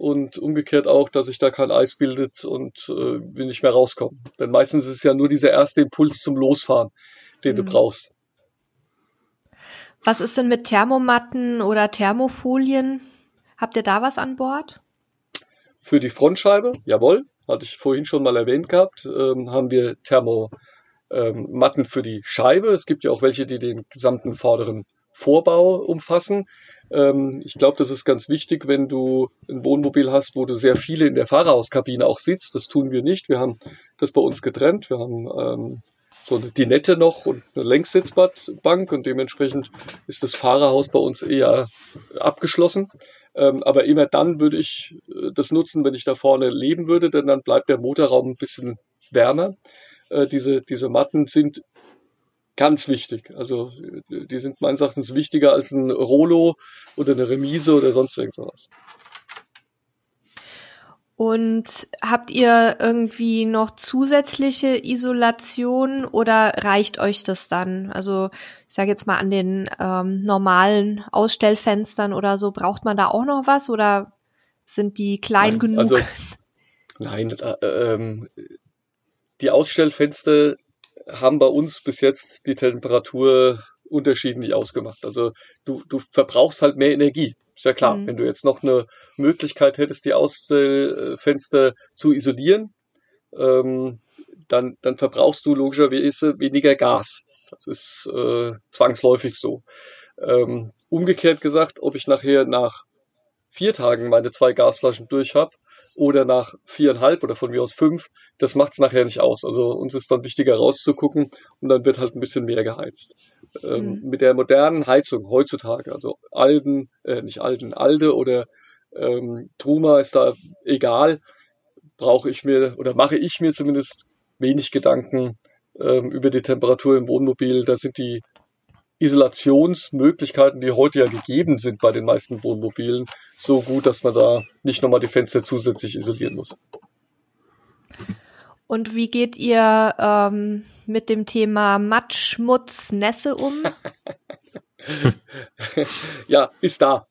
und umgekehrt auch, dass sich da kein Eis bildet und äh, wir nicht mehr rauskommen. Denn meistens ist es ja nur dieser erste Impuls zum Losfahren, den mhm. du brauchst. Was ist denn mit Thermomatten oder Thermofolien? Habt ihr da was an Bord? Für die Frontscheibe, jawohl, hatte ich vorhin schon mal erwähnt gehabt, ähm, haben wir Thermomatten ähm, für die Scheibe. Es gibt ja auch welche, die den gesamten vorderen Vorbau umfassen. Ähm, ich glaube, das ist ganz wichtig, wenn du ein Wohnmobil hast, wo du sehr viele in der Fahrerhauskabine auch sitzt. Das tun wir nicht. Wir haben das bei uns getrennt. Wir haben ähm, so eine Dinette noch und eine Längssitzbank und dementsprechend ist das Fahrerhaus bei uns eher abgeschlossen. Ähm, aber immer dann würde ich äh, das nutzen, wenn ich da vorne leben würde, denn dann bleibt der Motorraum ein bisschen wärmer. Äh, diese, diese Matten sind ganz wichtig. Also die sind meines Erachtens wichtiger als ein Rolo oder eine Remise oder sonst irgendwas. Und habt ihr irgendwie noch zusätzliche Isolation oder reicht euch das dann? Also ich sage jetzt mal an den ähm, normalen Ausstellfenstern oder so, braucht man da auch noch was oder sind die klein nein, genug? Also, nein, äh, ähm, die Ausstellfenster haben bei uns bis jetzt die Temperatur unterschiedlich ausgemacht. Also du, du verbrauchst halt mehr Energie. Ist ja klar, mhm. wenn du jetzt noch eine Möglichkeit hättest, die Ausstellfenster zu isolieren, ähm, dann, dann verbrauchst du logischerweise weniger Gas. Das ist äh, zwangsläufig so. Ähm, umgekehrt gesagt, ob ich nachher nach vier Tagen meine zwei Gasflaschen durch habe oder nach viereinhalb oder von mir aus fünf, das macht es nachher nicht aus. Also uns ist dann wichtiger rauszugucken und dann wird halt ein bisschen mehr geheizt. Ähm, mhm. Mit der modernen Heizung heutzutage, also Alden, äh, nicht Alden, Alde oder ähm, Truma ist da egal, brauche ich mir oder mache ich mir zumindest wenig Gedanken ähm, über die Temperatur im Wohnmobil. Da sind die Isolationsmöglichkeiten, die heute ja gegeben sind bei den meisten Wohnmobilen, so gut, dass man da nicht nochmal die Fenster zusätzlich isolieren muss. Und wie geht ihr ähm, mit dem Thema Matsch, Schmutz, Nässe um? ja, ist da.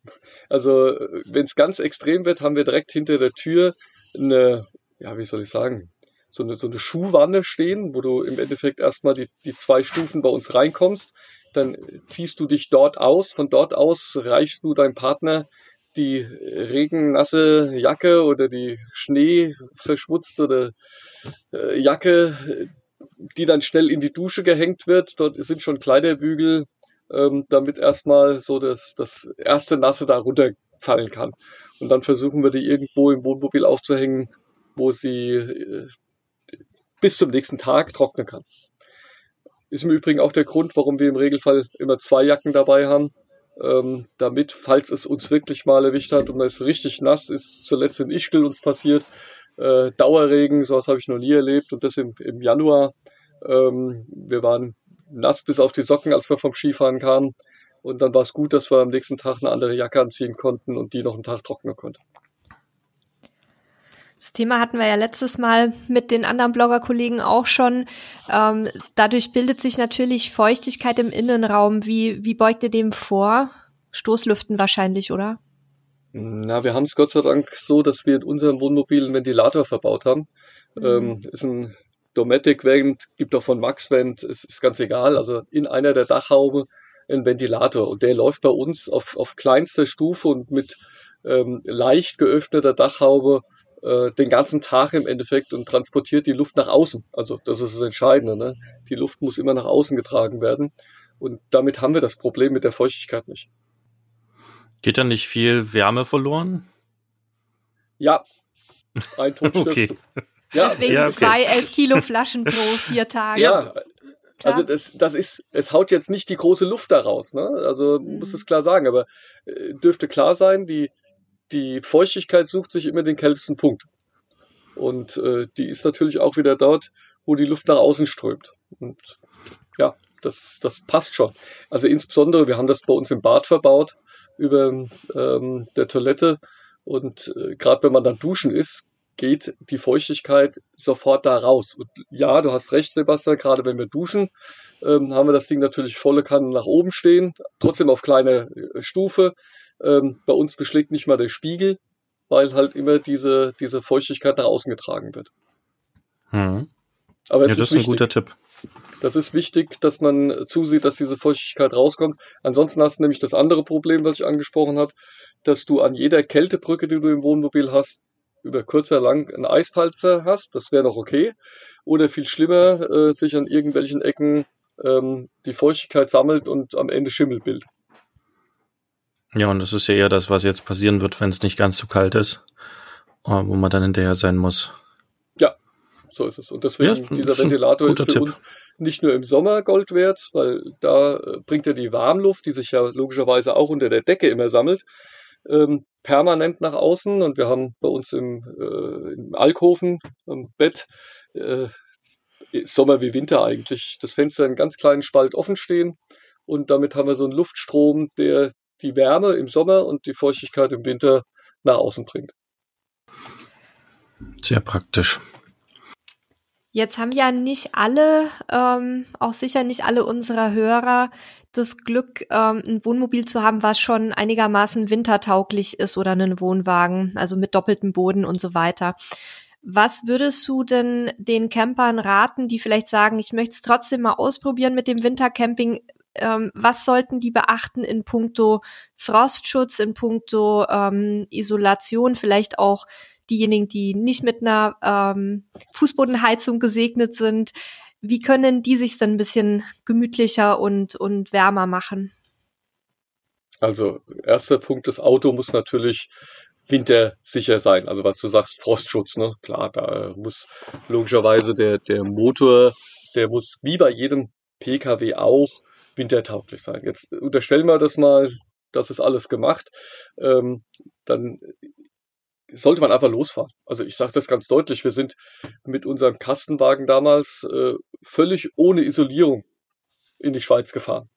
Also wenn es ganz extrem wird, haben wir direkt hinter der Tür eine, ja, wie soll ich sagen, so eine, so eine Schuhwanne stehen, wo du im Endeffekt erstmal die, die zwei Stufen bei uns reinkommst dann ziehst du dich dort aus. Von dort aus reichst du deinem Partner die regennasse Jacke oder die schneeverschmutzte äh, Jacke, die dann schnell in die Dusche gehängt wird. Dort sind schon Kleiderbügel, ähm, damit erstmal so das, das erste Nasse da runterfallen kann. Und dann versuchen wir die irgendwo im Wohnmobil aufzuhängen, wo sie äh, bis zum nächsten Tag trocknen kann. Ist im Übrigen auch der Grund, warum wir im Regelfall immer zwei Jacken dabei haben. Ähm, damit, falls es uns wirklich mal erwischt hat und man ist richtig nass, ist zuletzt in Ischgl uns passiert. Äh, Dauerregen, sowas habe ich noch nie erlebt und das im, im Januar. Ähm, wir waren nass bis auf die Socken, als wir vom Skifahren kamen. Und dann war es gut, dass wir am nächsten Tag eine andere Jacke anziehen konnten und die noch einen Tag trocknen konnten. Das Thema hatten wir ja letztes Mal mit den anderen Blogger-Kollegen auch schon. Ähm, dadurch bildet sich natürlich Feuchtigkeit im Innenraum. Wie, wie beugt ihr dem vor? Stoßlüften wahrscheinlich, oder? Na, wir haben es Gott sei Dank so, dass wir in unserem Wohnmobil einen Ventilator verbaut haben. Mhm. Ähm, ist ein Dometic Vent, gibt auch von Max Vent, ist, ist ganz egal. Also in einer der Dachhaube ein Ventilator und der läuft bei uns auf, auf kleinster Stufe und mit ähm, leicht geöffneter Dachhaube äh, den ganzen Tag im Endeffekt und transportiert die Luft nach außen. Also das ist das Entscheidende. Ne? Die Luft muss immer nach außen getragen werden. Und damit haben wir das Problem mit der Feuchtigkeit nicht. Geht da nicht viel Wärme verloren? Ja. Ein Ton okay. Ja, Deswegen ja, okay. zwei elf Kilo Flaschen pro vier Tage. Ja, Klar. Also das, das ist, es haut jetzt nicht die große Luft da raus, ne? Also mhm. muss es klar sagen, aber äh, dürfte klar sein, die, die Feuchtigkeit sucht sich immer den kältesten Punkt. Und äh, die ist natürlich auch wieder dort, wo die Luft nach außen strömt. Und ja, das, das passt schon. Also insbesondere, wir haben das bei uns im Bad verbaut, über ähm, der Toilette. Und äh, gerade wenn man dann duschen ist, geht die Feuchtigkeit sofort da raus. Und ja, du hast recht, Sebastian, gerade wenn wir duschen, ähm, haben wir das Ding natürlich volle Kanne nach oben stehen, trotzdem auf kleine äh, Stufe. Ähm, bei uns beschlägt nicht mal der Spiegel, weil halt immer diese, diese Feuchtigkeit nach außen getragen wird. Hm. Aber es ja, das ist, ist ein guter Tipp. Das ist wichtig, dass man zusieht, dass diese Feuchtigkeit rauskommt. Ansonsten hast du nämlich das andere Problem, was ich angesprochen habe, dass du an jeder Kältebrücke, die du im Wohnmobil hast, über kurzer lang einen Eispalzer hast, das wäre noch okay. Oder viel schlimmer, äh, sich an irgendwelchen Ecken ähm, die Feuchtigkeit sammelt und am Ende Schimmel bildet. Ja, und das ist ja eher das, was jetzt passieren wird, wenn es nicht ganz so kalt ist, äh, wo man dann hinterher sein muss. Ja, so ist es. Und deswegen, ja, dieser Ventilator ist für Tipp. uns nicht nur im Sommer Gold wert, weil da äh, bringt er die Warmluft, die sich ja logischerweise auch unter der Decke immer sammelt, ähm, permanent nach außen und wir haben bei uns im, äh, im Alkoven im Bett äh, Sommer wie Winter eigentlich das Fenster einen ganz kleinen Spalt offen stehen und damit haben wir so einen Luftstrom, der die Wärme im Sommer und die Feuchtigkeit im Winter nach außen bringt. Sehr praktisch. Jetzt haben ja nicht alle, ähm, auch sicher nicht alle unserer Hörer das Glück, ähm, ein Wohnmobil zu haben, was schon einigermaßen wintertauglich ist oder einen Wohnwagen, also mit doppeltem Boden und so weiter. Was würdest du denn den Campern raten, die vielleicht sagen, ich möchte es trotzdem mal ausprobieren mit dem Wintercamping? Ähm, was sollten die beachten in puncto Frostschutz, in puncto ähm, Isolation, vielleicht auch diejenigen, die nicht mit einer ähm, Fußbodenheizung gesegnet sind? Wie können die sich dann ein bisschen gemütlicher und, und wärmer machen? Also, erster Punkt, das Auto muss natürlich wintersicher sein. Also, was du sagst, Frostschutz, ne? Klar, da muss logischerweise der, der Motor, der muss wie bei jedem Pkw auch wintertauglich sein. Jetzt unterstellen wir das mal, das ist alles gemacht. Ähm, dann sollte man einfach losfahren. Also ich sage das ganz deutlich, wir sind mit unserem Kastenwagen damals äh, völlig ohne Isolierung in die Schweiz gefahren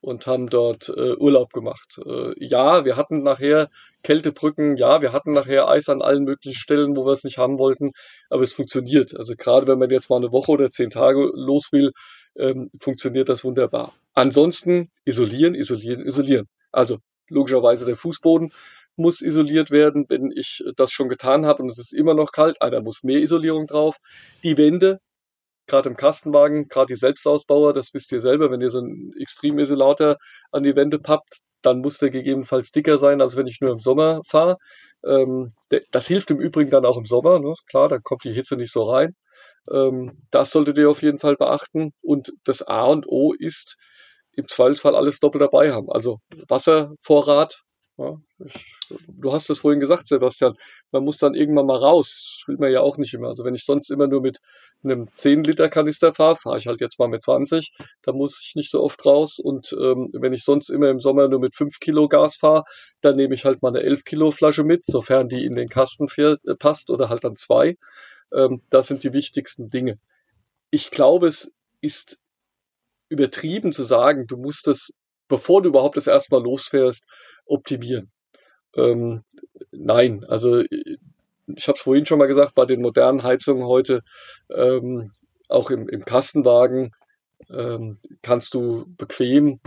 und haben dort äh, Urlaub gemacht. Äh, ja, wir hatten nachher Kältebrücken, ja, wir hatten nachher Eis an allen möglichen Stellen, wo wir es nicht haben wollten, aber es funktioniert. Also gerade wenn man jetzt mal eine Woche oder zehn Tage los will, ähm, funktioniert das wunderbar. Ansonsten isolieren, isolieren, isolieren. Also logischerweise der Fußboden muss isoliert werden, wenn ich das schon getan habe und es ist immer noch kalt. Einer muss mehr Isolierung drauf. Die Wände, gerade im Kastenwagen, gerade die Selbstausbauer, das wisst ihr selber, wenn ihr so einen Extremisolator an die Wände pappt, dann muss der gegebenenfalls dicker sein, als wenn ich nur im Sommer fahre. Ähm, das hilft im Übrigen dann auch im Sommer, ne? klar, dann kommt die Hitze nicht so rein. Ähm, das solltet ihr auf jeden Fall beachten. Und das A und O ist im Zweifelsfall alles doppelt dabei haben. Also Wasservorrat, ja, ich, du hast es vorhin gesagt, Sebastian, man muss dann irgendwann mal raus. Will man ja auch nicht immer. Also wenn ich sonst immer nur mit einem 10-Liter-Kanister fahre, fahre ich halt jetzt mal mit 20, da muss ich nicht so oft raus. Und ähm, wenn ich sonst immer im Sommer nur mit 5 Kilo Gas fahre, dann nehme ich halt mal eine 11 Kilo Flasche mit, sofern die in den Kasten fährt, äh, passt oder halt dann zwei. Ähm, das sind die wichtigsten Dinge. Ich glaube, es ist übertrieben zu sagen, du musst es bevor du überhaupt das erste Mal losfährst, optimieren. Ähm, nein, also ich habe es vorhin schon mal gesagt, bei den modernen Heizungen heute, ähm, auch im, im Kastenwagen, ähm, kannst du bequem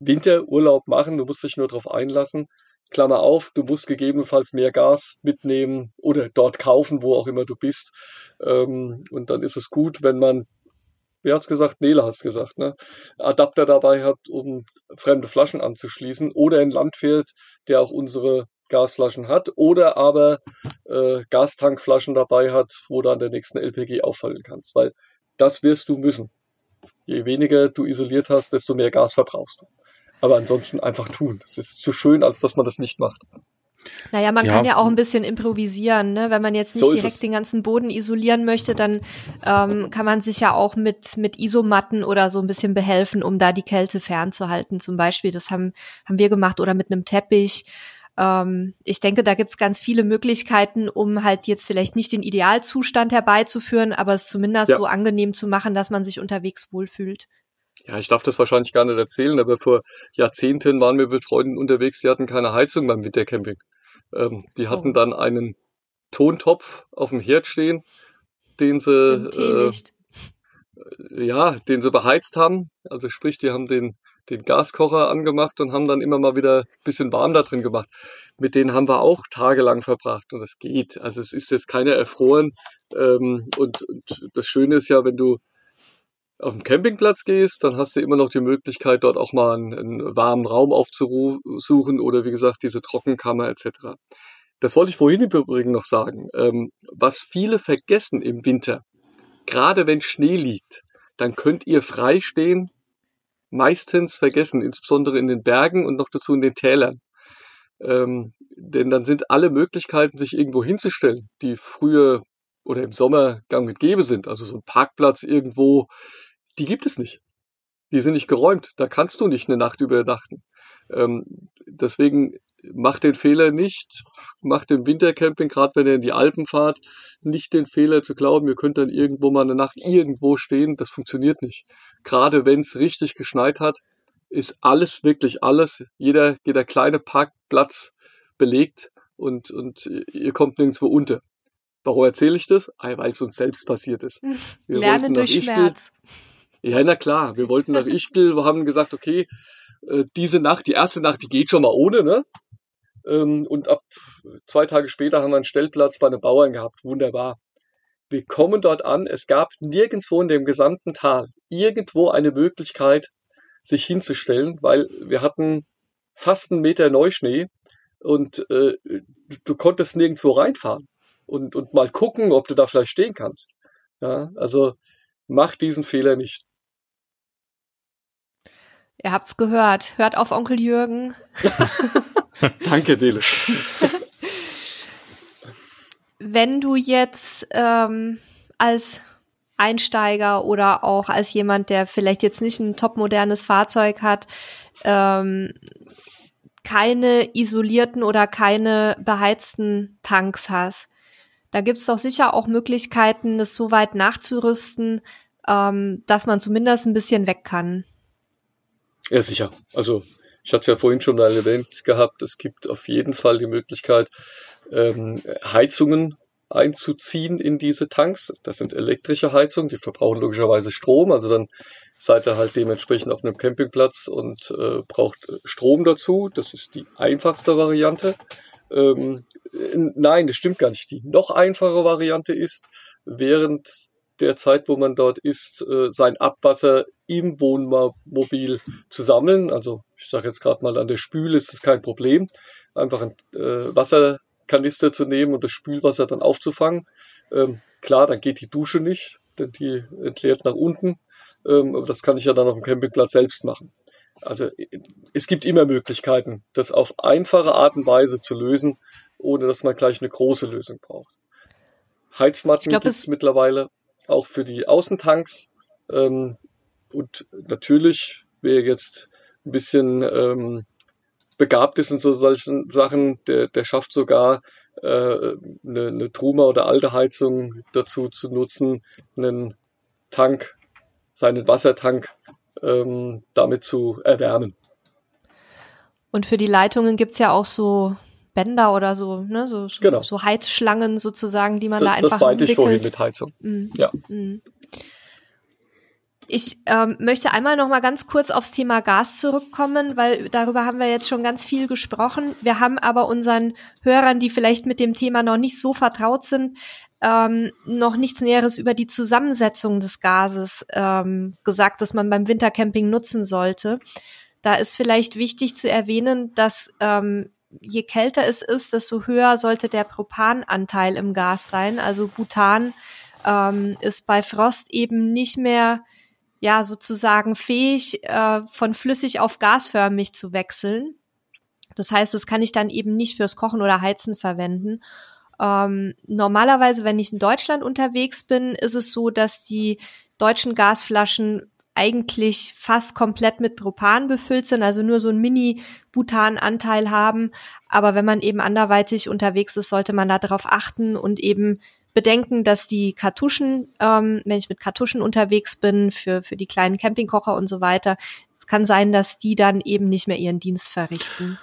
Winterurlaub machen, du musst dich nur darauf einlassen. Klammer auf, du musst gegebenenfalls mehr Gas mitnehmen oder dort kaufen, wo auch immer du bist. Ähm, und dann ist es gut, wenn man wer hat's gesagt? Nele hat's gesagt, ne? Adapter dabei hat, um fremde Flaschen anzuschließen oder ein Landwirt, der auch unsere Gasflaschen hat oder aber äh, Gastankflaschen dabei hat, wo du an der nächsten LPG auffallen kannst, weil das wirst du müssen. Je weniger du isoliert hast, desto mehr Gas verbrauchst du. Aber ansonsten einfach tun. Es ist zu schön, als dass man das nicht macht. Naja, man ja. kann ja auch ein bisschen improvisieren, ne? Wenn man jetzt nicht so direkt den ganzen Boden isolieren möchte, dann ähm, kann man sich ja auch mit, mit Isomatten oder so ein bisschen behelfen, um da die Kälte fernzuhalten. Zum Beispiel, das haben, haben wir gemacht oder mit einem Teppich. Ähm, ich denke, da gibt's ganz viele Möglichkeiten, um halt jetzt vielleicht nicht den Idealzustand herbeizuführen, aber es zumindest ja. so angenehm zu machen, dass man sich unterwegs wohlfühlt. Ja, ich darf das wahrscheinlich gar nicht erzählen, aber vor Jahrzehnten waren wir mit Freunden unterwegs, die hatten keine Heizung beim Wintercamping. Ähm, die hatten oh. dann einen Tontopf auf dem Herd stehen, den sie äh, ja, den sie beheizt haben. Also sprich, die haben den den Gaskocher angemacht und haben dann immer mal wieder ein bisschen warm da drin gemacht. Mit denen haben wir auch tagelang verbracht und das geht. Also es ist jetzt keiner erfroren. Ähm, und, und das Schöne ist ja, wenn du auf den Campingplatz gehst, dann hast du immer noch die Möglichkeit, dort auch mal einen, einen warmen Raum aufzusuchen oder wie gesagt diese Trockenkammer etc. Das wollte ich vorhin im Übrigen noch sagen. Ähm, was viele vergessen im Winter, gerade wenn Schnee liegt, dann könnt ihr frei stehen, meistens vergessen, insbesondere in den Bergen und noch dazu in den Tälern. Ähm, denn dann sind alle Möglichkeiten, sich irgendwo hinzustellen, die früher oder im Sommer gang und gäbe sind. Also so ein Parkplatz irgendwo die gibt es nicht. Die sind nicht geräumt. Da kannst du nicht eine Nacht übernachten. Ähm, deswegen macht den Fehler nicht, macht im Wintercamping, gerade wenn ihr in die Alpen fahrt, nicht den Fehler zu glauben, ihr könnt dann irgendwo mal eine Nacht irgendwo stehen. Das funktioniert nicht. Gerade wenn es richtig geschneit hat, ist alles, wirklich alles, jeder, jeder kleine Parkplatz belegt und, und ihr kommt nirgendwo unter. Warum erzähle ich das? Weil es uns selbst passiert ist. Wir Lerne durch Schmerz. Ja, na klar. Wir wollten nach Ischgl, wir haben gesagt, okay, äh, diese Nacht, die erste Nacht, die geht schon mal ohne, ne? Ähm, und ab zwei Tage später haben wir einen Stellplatz bei einem Bauern gehabt. Wunderbar. Wir kommen dort an. Es gab nirgendwo in dem gesamten Tal irgendwo eine Möglichkeit, sich hinzustellen, weil wir hatten fast einen Meter Neuschnee und äh, du konntest nirgendwo reinfahren und, und mal gucken, ob du da vielleicht stehen kannst. Ja, also mach diesen Fehler nicht. Ihr habt's gehört. Hört auf Onkel Jürgen. Danke, Dele. Wenn du jetzt ähm, als Einsteiger oder auch als jemand, der vielleicht jetzt nicht ein topmodernes Fahrzeug hat, ähm, keine isolierten oder keine beheizten Tanks hast, da gibt's doch sicher auch Möglichkeiten, das so weit nachzurüsten, ähm, dass man zumindest ein bisschen weg kann. Ja, sicher. Also ich hatte es ja vorhin schon mal erwähnt gehabt, es gibt auf jeden Fall die Möglichkeit, ähm, Heizungen einzuziehen in diese Tanks. Das sind elektrische Heizungen, die verbrauchen logischerweise Strom. Also dann seid ihr halt dementsprechend auf einem Campingplatz und äh, braucht Strom dazu. Das ist die einfachste Variante. Ähm, nein, das stimmt gar nicht. Die noch einfache Variante ist, während der Zeit, wo man dort ist, äh, sein Abwasser im Wohnmobil zu sammeln. Also ich sage jetzt gerade mal, an der Spüle ist das kein Problem. Einfach ein äh, Wasserkanister zu nehmen und das Spülwasser dann aufzufangen. Ähm, klar, dann geht die Dusche nicht, denn die entleert nach unten. Ähm, aber das kann ich ja dann auf dem Campingplatz selbst machen. Also es gibt immer Möglichkeiten, das auf einfache Art und Weise zu lösen, ohne dass man gleich eine große Lösung braucht. Heizmatten gibt es mittlerweile auch für die Außentanks. Ähm, und natürlich, wer jetzt ein bisschen ähm, begabt ist in so solchen Sachen, der, der schafft sogar äh, eine, eine Truma oder alte Heizung dazu zu nutzen, einen Tank, seinen Wassertank ähm, damit zu erwärmen. Und für die Leitungen gibt's ja auch so Bänder oder so, ne, so, genau. so Heizschlangen sozusagen, die man das, da einfach Das meinte ich vorhin mit Heizung. Mhm. Ja. Mhm. Ich ähm, möchte einmal noch mal ganz kurz aufs Thema Gas zurückkommen, weil darüber haben wir jetzt schon ganz viel gesprochen. Wir haben aber unseren Hörern, die vielleicht mit dem Thema noch nicht so vertraut sind, ähm, noch nichts Näheres über die Zusammensetzung des Gases ähm, gesagt, dass man beim Wintercamping nutzen sollte. Da ist vielleicht wichtig zu erwähnen, dass ähm, je kälter es ist, desto höher sollte der Propananteil im Gas sein. Also Butan ähm, ist bei Frost eben nicht mehr ja sozusagen fähig, äh, von flüssig auf gasförmig zu wechseln. Das heißt, das kann ich dann eben nicht fürs Kochen oder Heizen verwenden. Ähm, normalerweise, wenn ich in Deutschland unterwegs bin, ist es so, dass die deutschen Gasflaschen eigentlich fast komplett mit Propan befüllt sind, also nur so ein Mini-Butan-Anteil haben. Aber wenn man eben anderweitig unterwegs ist, sollte man da darauf achten und eben bedenken, dass die Kartuschen, ähm, wenn ich mit Kartuschen unterwegs bin, für, für die kleinen Campingkocher und so weiter, kann sein, dass die dann eben nicht mehr ihren Dienst verrichten.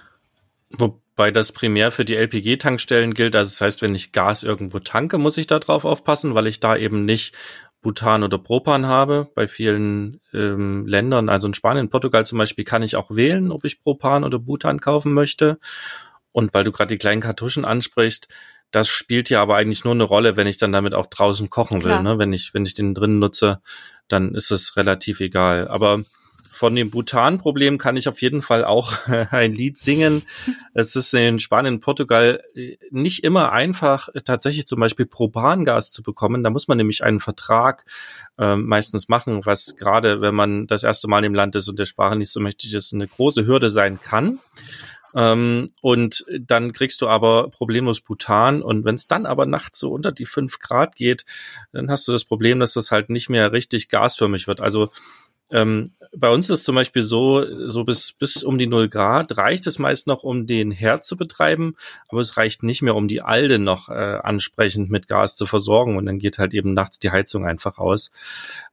Wobei das primär für die LPG-Tankstellen gilt. Also das heißt, wenn ich Gas irgendwo tanke, muss ich da drauf aufpassen, weil ich da eben nicht Butan oder Propan habe. Bei vielen ähm, Ländern, also in Spanien, Portugal zum Beispiel, kann ich auch wählen, ob ich Propan oder Butan kaufen möchte. Und weil du gerade die kleinen Kartuschen ansprichst, das spielt ja aber eigentlich nur eine Rolle, wenn ich dann damit auch draußen kochen will. Ne? Wenn ich, wenn ich den drin nutze, dann ist es relativ egal. Aber von dem Bhutan-Problem kann ich auf jeden Fall auch ein Lied singen. Es ist in Spanien, Portugal äh, nicht immer einfach, tatsächlich zum Beispiel Propangas zu bekommen. Da muss man nämlich einen Vertrag äh, meistens machen, was gerade, wenn man das erste Mal im Land ist und der Sprache nicht so mächtig ist, eine große Hürde sein kann. Ähm, und dann kriegst du aber problemlos Butan. Und wenn es dann aber nachts so unter die fünf Grad geht, dann hast du das Problem, dass das halt nicht mehr richtig gasförmig wird. Also ähm, bei uns ist zum Beispiel so, so bis, bis um die null Grad reicht es meist noch, um den Herd zu betreiben, aber es reicht nicht mehr, um die Alde noch äh, ansprechend mit Gas zu versorgen und dann geht halt eben nachts die Heizung einfach aus.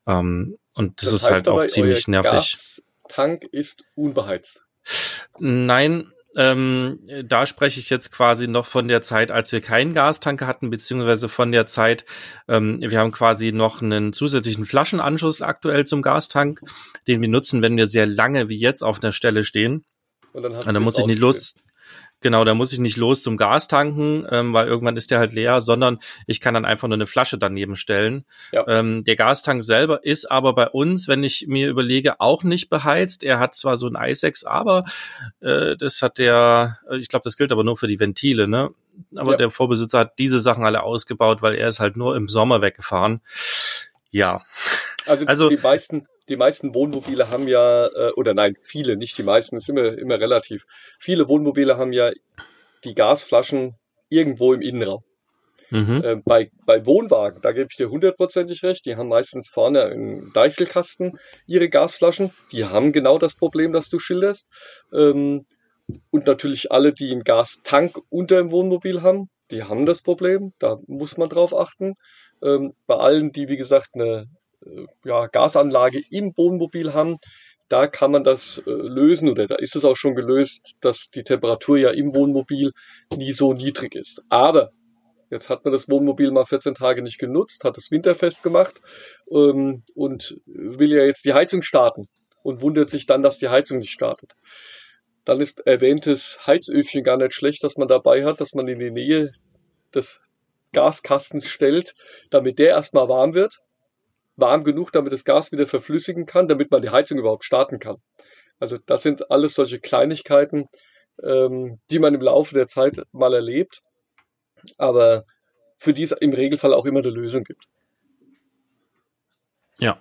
Ähm, und das, das ist halt auch ziemlich nervig. Tank ist unbeheizt. Nein, ähm, da spreche ich jetzt quasi noch von der Zeit, als wir keinen Gastanker hatten, beziehungsweise von der Zeit, ähm, wir haben quasi noch einen zusätzlichen Flaschenanschluss aktuell zum Gastank, den wir nutzen, wenn wir sehr lange wie jetzt auf einer Stelle stehen. Und dann, hast und dann muss ich nicht los. Genau, da muss ich nicht los zum Gas tanken, ähm, weil irgendwann ist der halt leer, sondern ich kann dann einfach nur eine Flasche daneben stellen. Ja. Ähm, der Gastank selber ist aber bei uns, wenn ich mir überlege, auch nicht beheizt. Er hat zwar so ein i6, aber äh, das hat der, äh, ich glaube, das gilt aber nur für die Ventile, ne? Aber ja. der Vorbesitzer hat diese Sachen alle ausgebaut, weil er ist halt nur im Sommer weggefahren. Ja. Also, also die meisten, die meisten Wohnmobile haben ja, äh, oder nein, viele, nicht die meisten, ist immer, immer relativ. Viele Wohnmobile haben ja die Gasflaschen irgendwo im Innenraum. Mhm. Äh, bei, bei Wohnwagen, da gebe ich dir hundertprozentig recht, die haben meistens vorne im Deichselkasten ihre Gasflaschen. Die haben genau das Problem, das du schilderst. Ähm, und natürlich alle, die einen Gastank unter dem Wohnmobil haben, die haben das Problem. Da muss man drauf achten. Ähm, bei allen, die wie gesagt eine ja, Gasanlage im Wohnmobil haben, da kann man das äh, lösen oder da ist es auch schon gelöst, dass die Temperatur ja im Wohnmobil nie so niedrig ist. Aber jetzt hat man das Wohnmobil mal 14 Tage nicht genutzt, hat es winterfest gemacht ähm, und will ja jetzt die Heizung starten und wundert sich dann, dass die Heizung nicht startet. Dann ist erwähntes Heizöfchen gar nicht schlecht, dass man dabei hat, dass man in die Nähe des Gaskastens stellt, damit der erstmal warm wird warm genug, damit das Gas wieder verflüssigen kann, damit man die Heizung überhaupt starten kann. Also das sind alles solche Kleinigkeiten, ähm, die man im Laufe der Zeit mal erlebt, aber für die es im Regelfall auch immer eine Lösung gibt. Ja.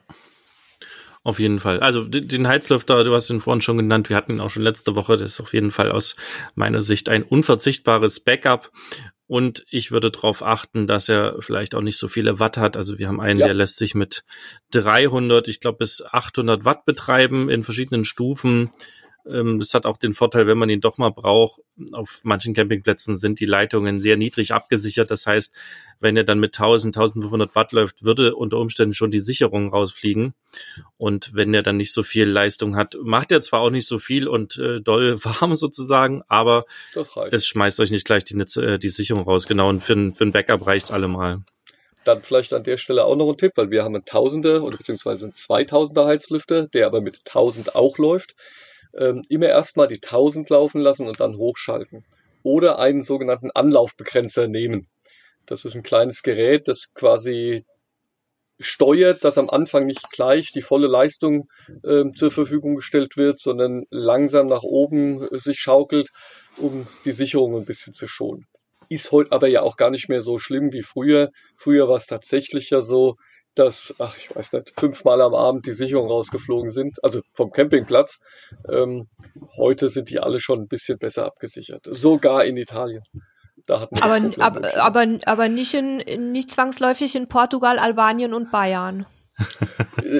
Auf jeden Fall. Also den Heizlüfter, du hast ihn vorhin schon genannt, wir hatten ihn auch schon letzte Woche, das ist auf jeden Fall aus meiner Sicht ein unverzichtbares Backup. Und ich würde darauf achten, dass er vielleicht auch nicht so viele Watt hat. Also wir haben einen, ja. der lässt sich mit 300, ich glaube bis 800 Watt betreiben in verschiedenen Stufen. Ähm, das hat auch den Vorteil, wenn man ihn doch mal braucht. Auf manchen Campingplätzen sind die Leitungen sehr niedrig abgesichert. Das heißt, wenn er dann mit 1000, 1500 Watt läuft, würde unter Umständen schon die Sicherung rausfliegen. Und wenn er dann nicht so viel Leistung hat, macht er zwar auch nicht so viel und äh, doll warm sozusagen, aber es schmeißt euch nicht gleich die, äh, die Sicherung raus. Genau, und für, für ein Backup reicht's allemal. Dann vielleicht an der Stelle auch noch ein Tipp, weil wir haben einen Tausender oder beziehungsweise einen 2000er Heizlüfter, der aber mit 1000 auch läuft ähm, immer erstmal die 1000 laufen lassen und dann hochschalten. Oder einen sogenannten Anlaufbegrenzer nehmen. Das ist ein kleines Gerät, das quasi steuert, dass am Anfang nicht gleich die volle Leistung äh, zur Verfügung gestellt wird, sondern langsam nach oben äh, sich schaukelt, um die Sicherung ein bisschen zu schonen. Ist heute aber ja auch gar nicht mehr so schlimm wie früher. Früher war es tatsächlich ja so, dass, ach, ich weiß nicht, fünfmal am Abend die Sicherungen rausgeflogen sind, also vom Campingplatz. Ähm, heute sind die alle schon ein bisschen besser abgesichert. Sogar in Italien. Da hatten aber, aber, aber, aber nicht, in, nicht zwangsläufig in Portugal, Albanien und Bayern.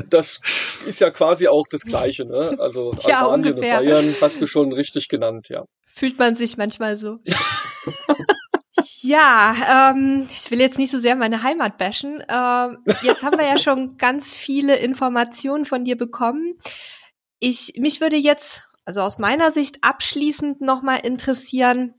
Das ist ja quasi auch das Gleiche, ne? Also ja, Albanien ungefähr. und Bayern hast du schon richtig genannt, ja. Fühlt man sich manchmal so. Ja, ähm, ich will jetzt nicht so sehr meine Heimat bashen. Ähm, jetzt haben wir ja schon ganz viele Informationen von dir bekommen. Ich, mich würde jetzt, also aus meiner Sicht abschließend nochmal interessieren,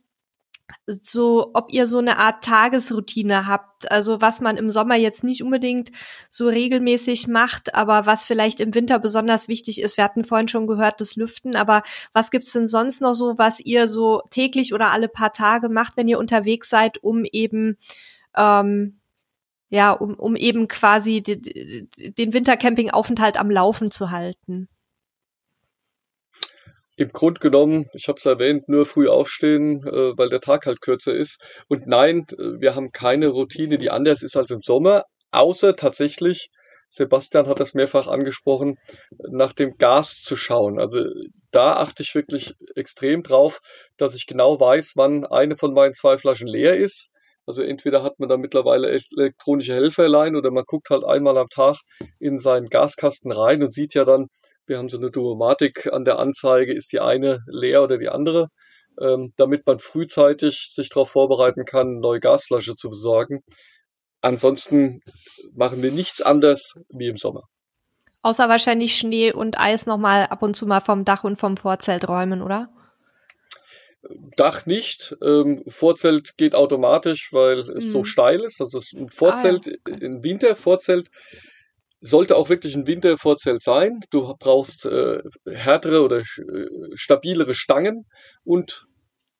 so, ob ihr so eine Art Tagesroutine habt, also was man im Sommer jetzt nicht unbedingt so regelmäßig macht, aber was vielleicht im Winter besonders wichtig ist. Wir hatten vorhin schon gehört, das Lüften, aber was gibt's denn sonst noch so, was ihr so täglich oder alle paar Tage macht, wenn ihr unterwegs seid, um eben ähm, ja, um, um eben quasi den Wintercampingaufenthalt am Laufen zu halten? Im Grund genommen, ich habe es erwähnt, nur früh aufstehen, äh, weil der Tag halt kürzer ist. Und nein, äh, wir haben keine Routine, die anders ist als im Sommer, außer tatsächlich, Sebastian hat das mehrfach angesprochen, nach dem Gas zu schauen. Also da achte ich wirklich extrem drauf, dass ich genau weiß, wann eine von meinen zwei Flaschen leer ist. Also entweder hat man da mittlerweile elektronische Helferlein oder man guckt halt einmal am Tag in seinen Gaskasten rein und sieht ja dann, wir haben so eine Duomatik an der Anzeige, ist die eine leer oder die andere, ähm, damit man frühzeitig sich darauf vorbereiten kann, neue Gasflasche zu besorgen. Ansonsten machen wir nichts anders wie im Sommer. Außer wahrscheinlich Schnee und Eis nochmal ab und zu mal vom Dach und vom Vorzelt räumen, oder? Dach nicht. Ähm, Vorzelt geht automatisch, weil es hm. so steil ist. Also ein Vorzelt, ah, ja. ein Wintervorzelt sollte auch wirklich ein Wintervorzelt sein. Du brauchst äh, härtere oder äh, stabilere Stangen und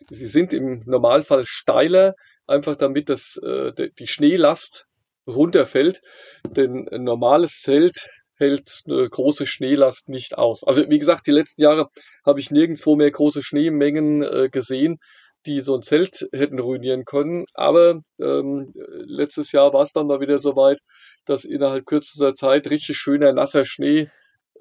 sie sind im Normalfall steiler, einfach damit das, äh, die Schneelast runterfällt. Denn ein normales Zelt hält eine große Schneelast nicht aus. Also wie gesagt, die letzten Jahre habe ich nirgendwo mehr große Schneemengen äh, gesehen die so ein Zelt hätten ruinieren können. Aber ähm, letztes Jahr war es dann mal wieder so weit, dass innerhalb kürzester Zeit richtig schöner nasser Schnee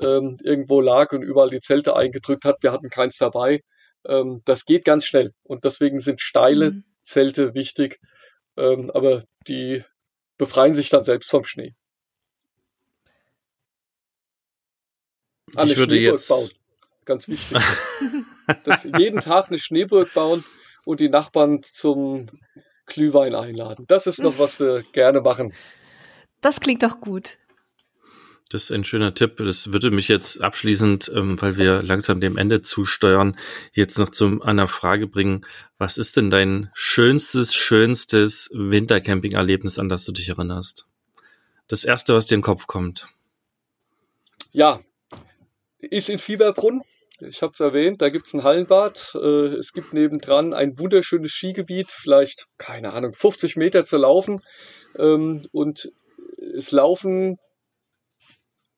ähm, irgendwo lag und überall die Zelte eingedrückt hat. Wir hatten keins dabei. Ähm, das geht ganz schnell und deswegen sind steile mhm. Zelte wichtig. Ähm, aber die befreien sich dann selbst vom Schnee. Eine ich würde Schneeburg jetzt bauen. Ganz wichtig. dass jeden Tag eine Schneeburg bauen und die Nachbarn zum Glühwein einladen. Das ist noch, was wir gerne machen. Das klingt doch gut. Das ist ein schöner Tipp. Das würde mich jetzt abschließend, ähm, weil wir langsam dem Ende zusteuern, jetzt noch zu einer Frage bringen. Was ist denn dein schönstes, schönstes Wintercamping-Erlebnis, an das du dich erinnerst? Das erste, was dir in den Kopf kommt. Ja, ist in Fieberbrunn. Ich habe es erwähnt, da gibt es ein Hallenbad. Äh, es gibt nebendran ein wunderschönes Skigebiet, vielleicht, keine Ahnung, 50 Meter zu laufen. Ähm, und es laufen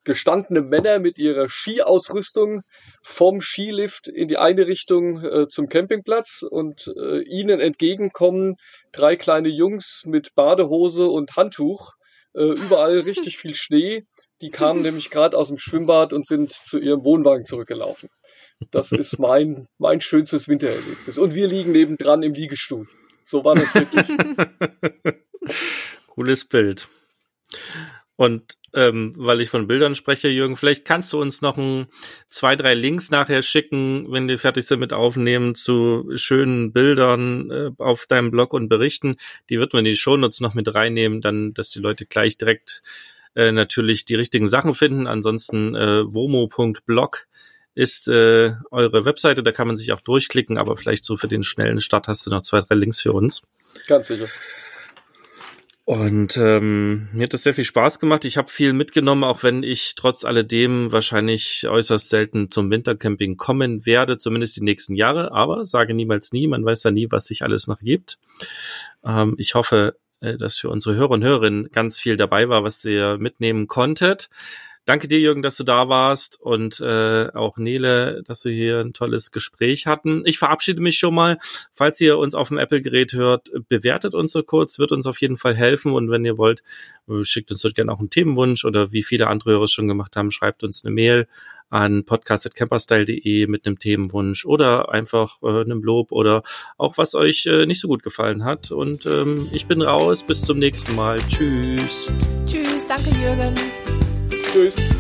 gestandene Männer mit ihrer Skiausrüstung vom Skilift in die eine Richtung äh, zum Campingplatz und äh, ihnen entgegenkommen drei kleine Jungs mit Badehose und Handtuch. Äh, überall richtig viel Schnee. Die kamen nämlich gerade aus dem Schwimmbad und sind zu ihrem Wohnwagen zurückgelaufen. Das ist mein, mein schönstes Wintererlebnis. Und wir liegen nebendran im Liegestuhl. So war das wirklich. Cooles Bild. Und ähm, weil ich von Bildern spreche, Jürgen, vielleicht kannst du uns noch ein, zwei, drei Links nachher schicken, wenn wir fertig sind mit Aufnehmen, zu schönen Bildern äh, auf deinem Blog und Berichten. Die wird man in die Shownotes noch mit reinnehmen, dann, dass die Leute gleich direkt äh, natürlich die richtigen Sachen finden. Ansonsten äh, womo.blog ist äh, eure Webseite, da kann man sich auch durchklicken, aber vielleicht so für den schnellen Start hast du noch zwei, drei Links für uns. Ganz sicher. Und ähm, mir hat das sehr viel Spaß gemacht. Ich habe viel mitgenommen, auch wenn ich trotz alledem wahrscheinlich äußerst selten zum Wintercamping kommen werde, zumindest die nächsten Jahre. Aber sage niemals nie, man weiß ja nie, was sich alles noch gibt. Ähm, ich hoffe, äh, dass für unsere Hörer und Hörerinnen ganz viel dabei war, was ihr mitnehmen konntet. Danke dir, Jürgen, dass du da warst und äh, auch Nele, dass wir hier ein tolles Gespräch hatten. Ich verabschiede mich schon mal. Falls ihr uns auf dem Apple-Gerät hört, bewertet uns so kurz, wird uns auf jeden Fall helfen. Und wenn ihr wollt, äh, schickt uns dort gerne auch einen Themenwunsch oder wie viele andere Hörer schon gemacht haben, schreibt uns eine Mail an podcast.camperstyle.de mit einem Themenwunsch oder einfach äh, einem Lob oder auch was euch äh, nicht so gut gefallen hat. Und ähm, ich bin raus. Bis zum nächsten Mal. Tschüss. Tschüss. Danke, Jürgen. Tschüss.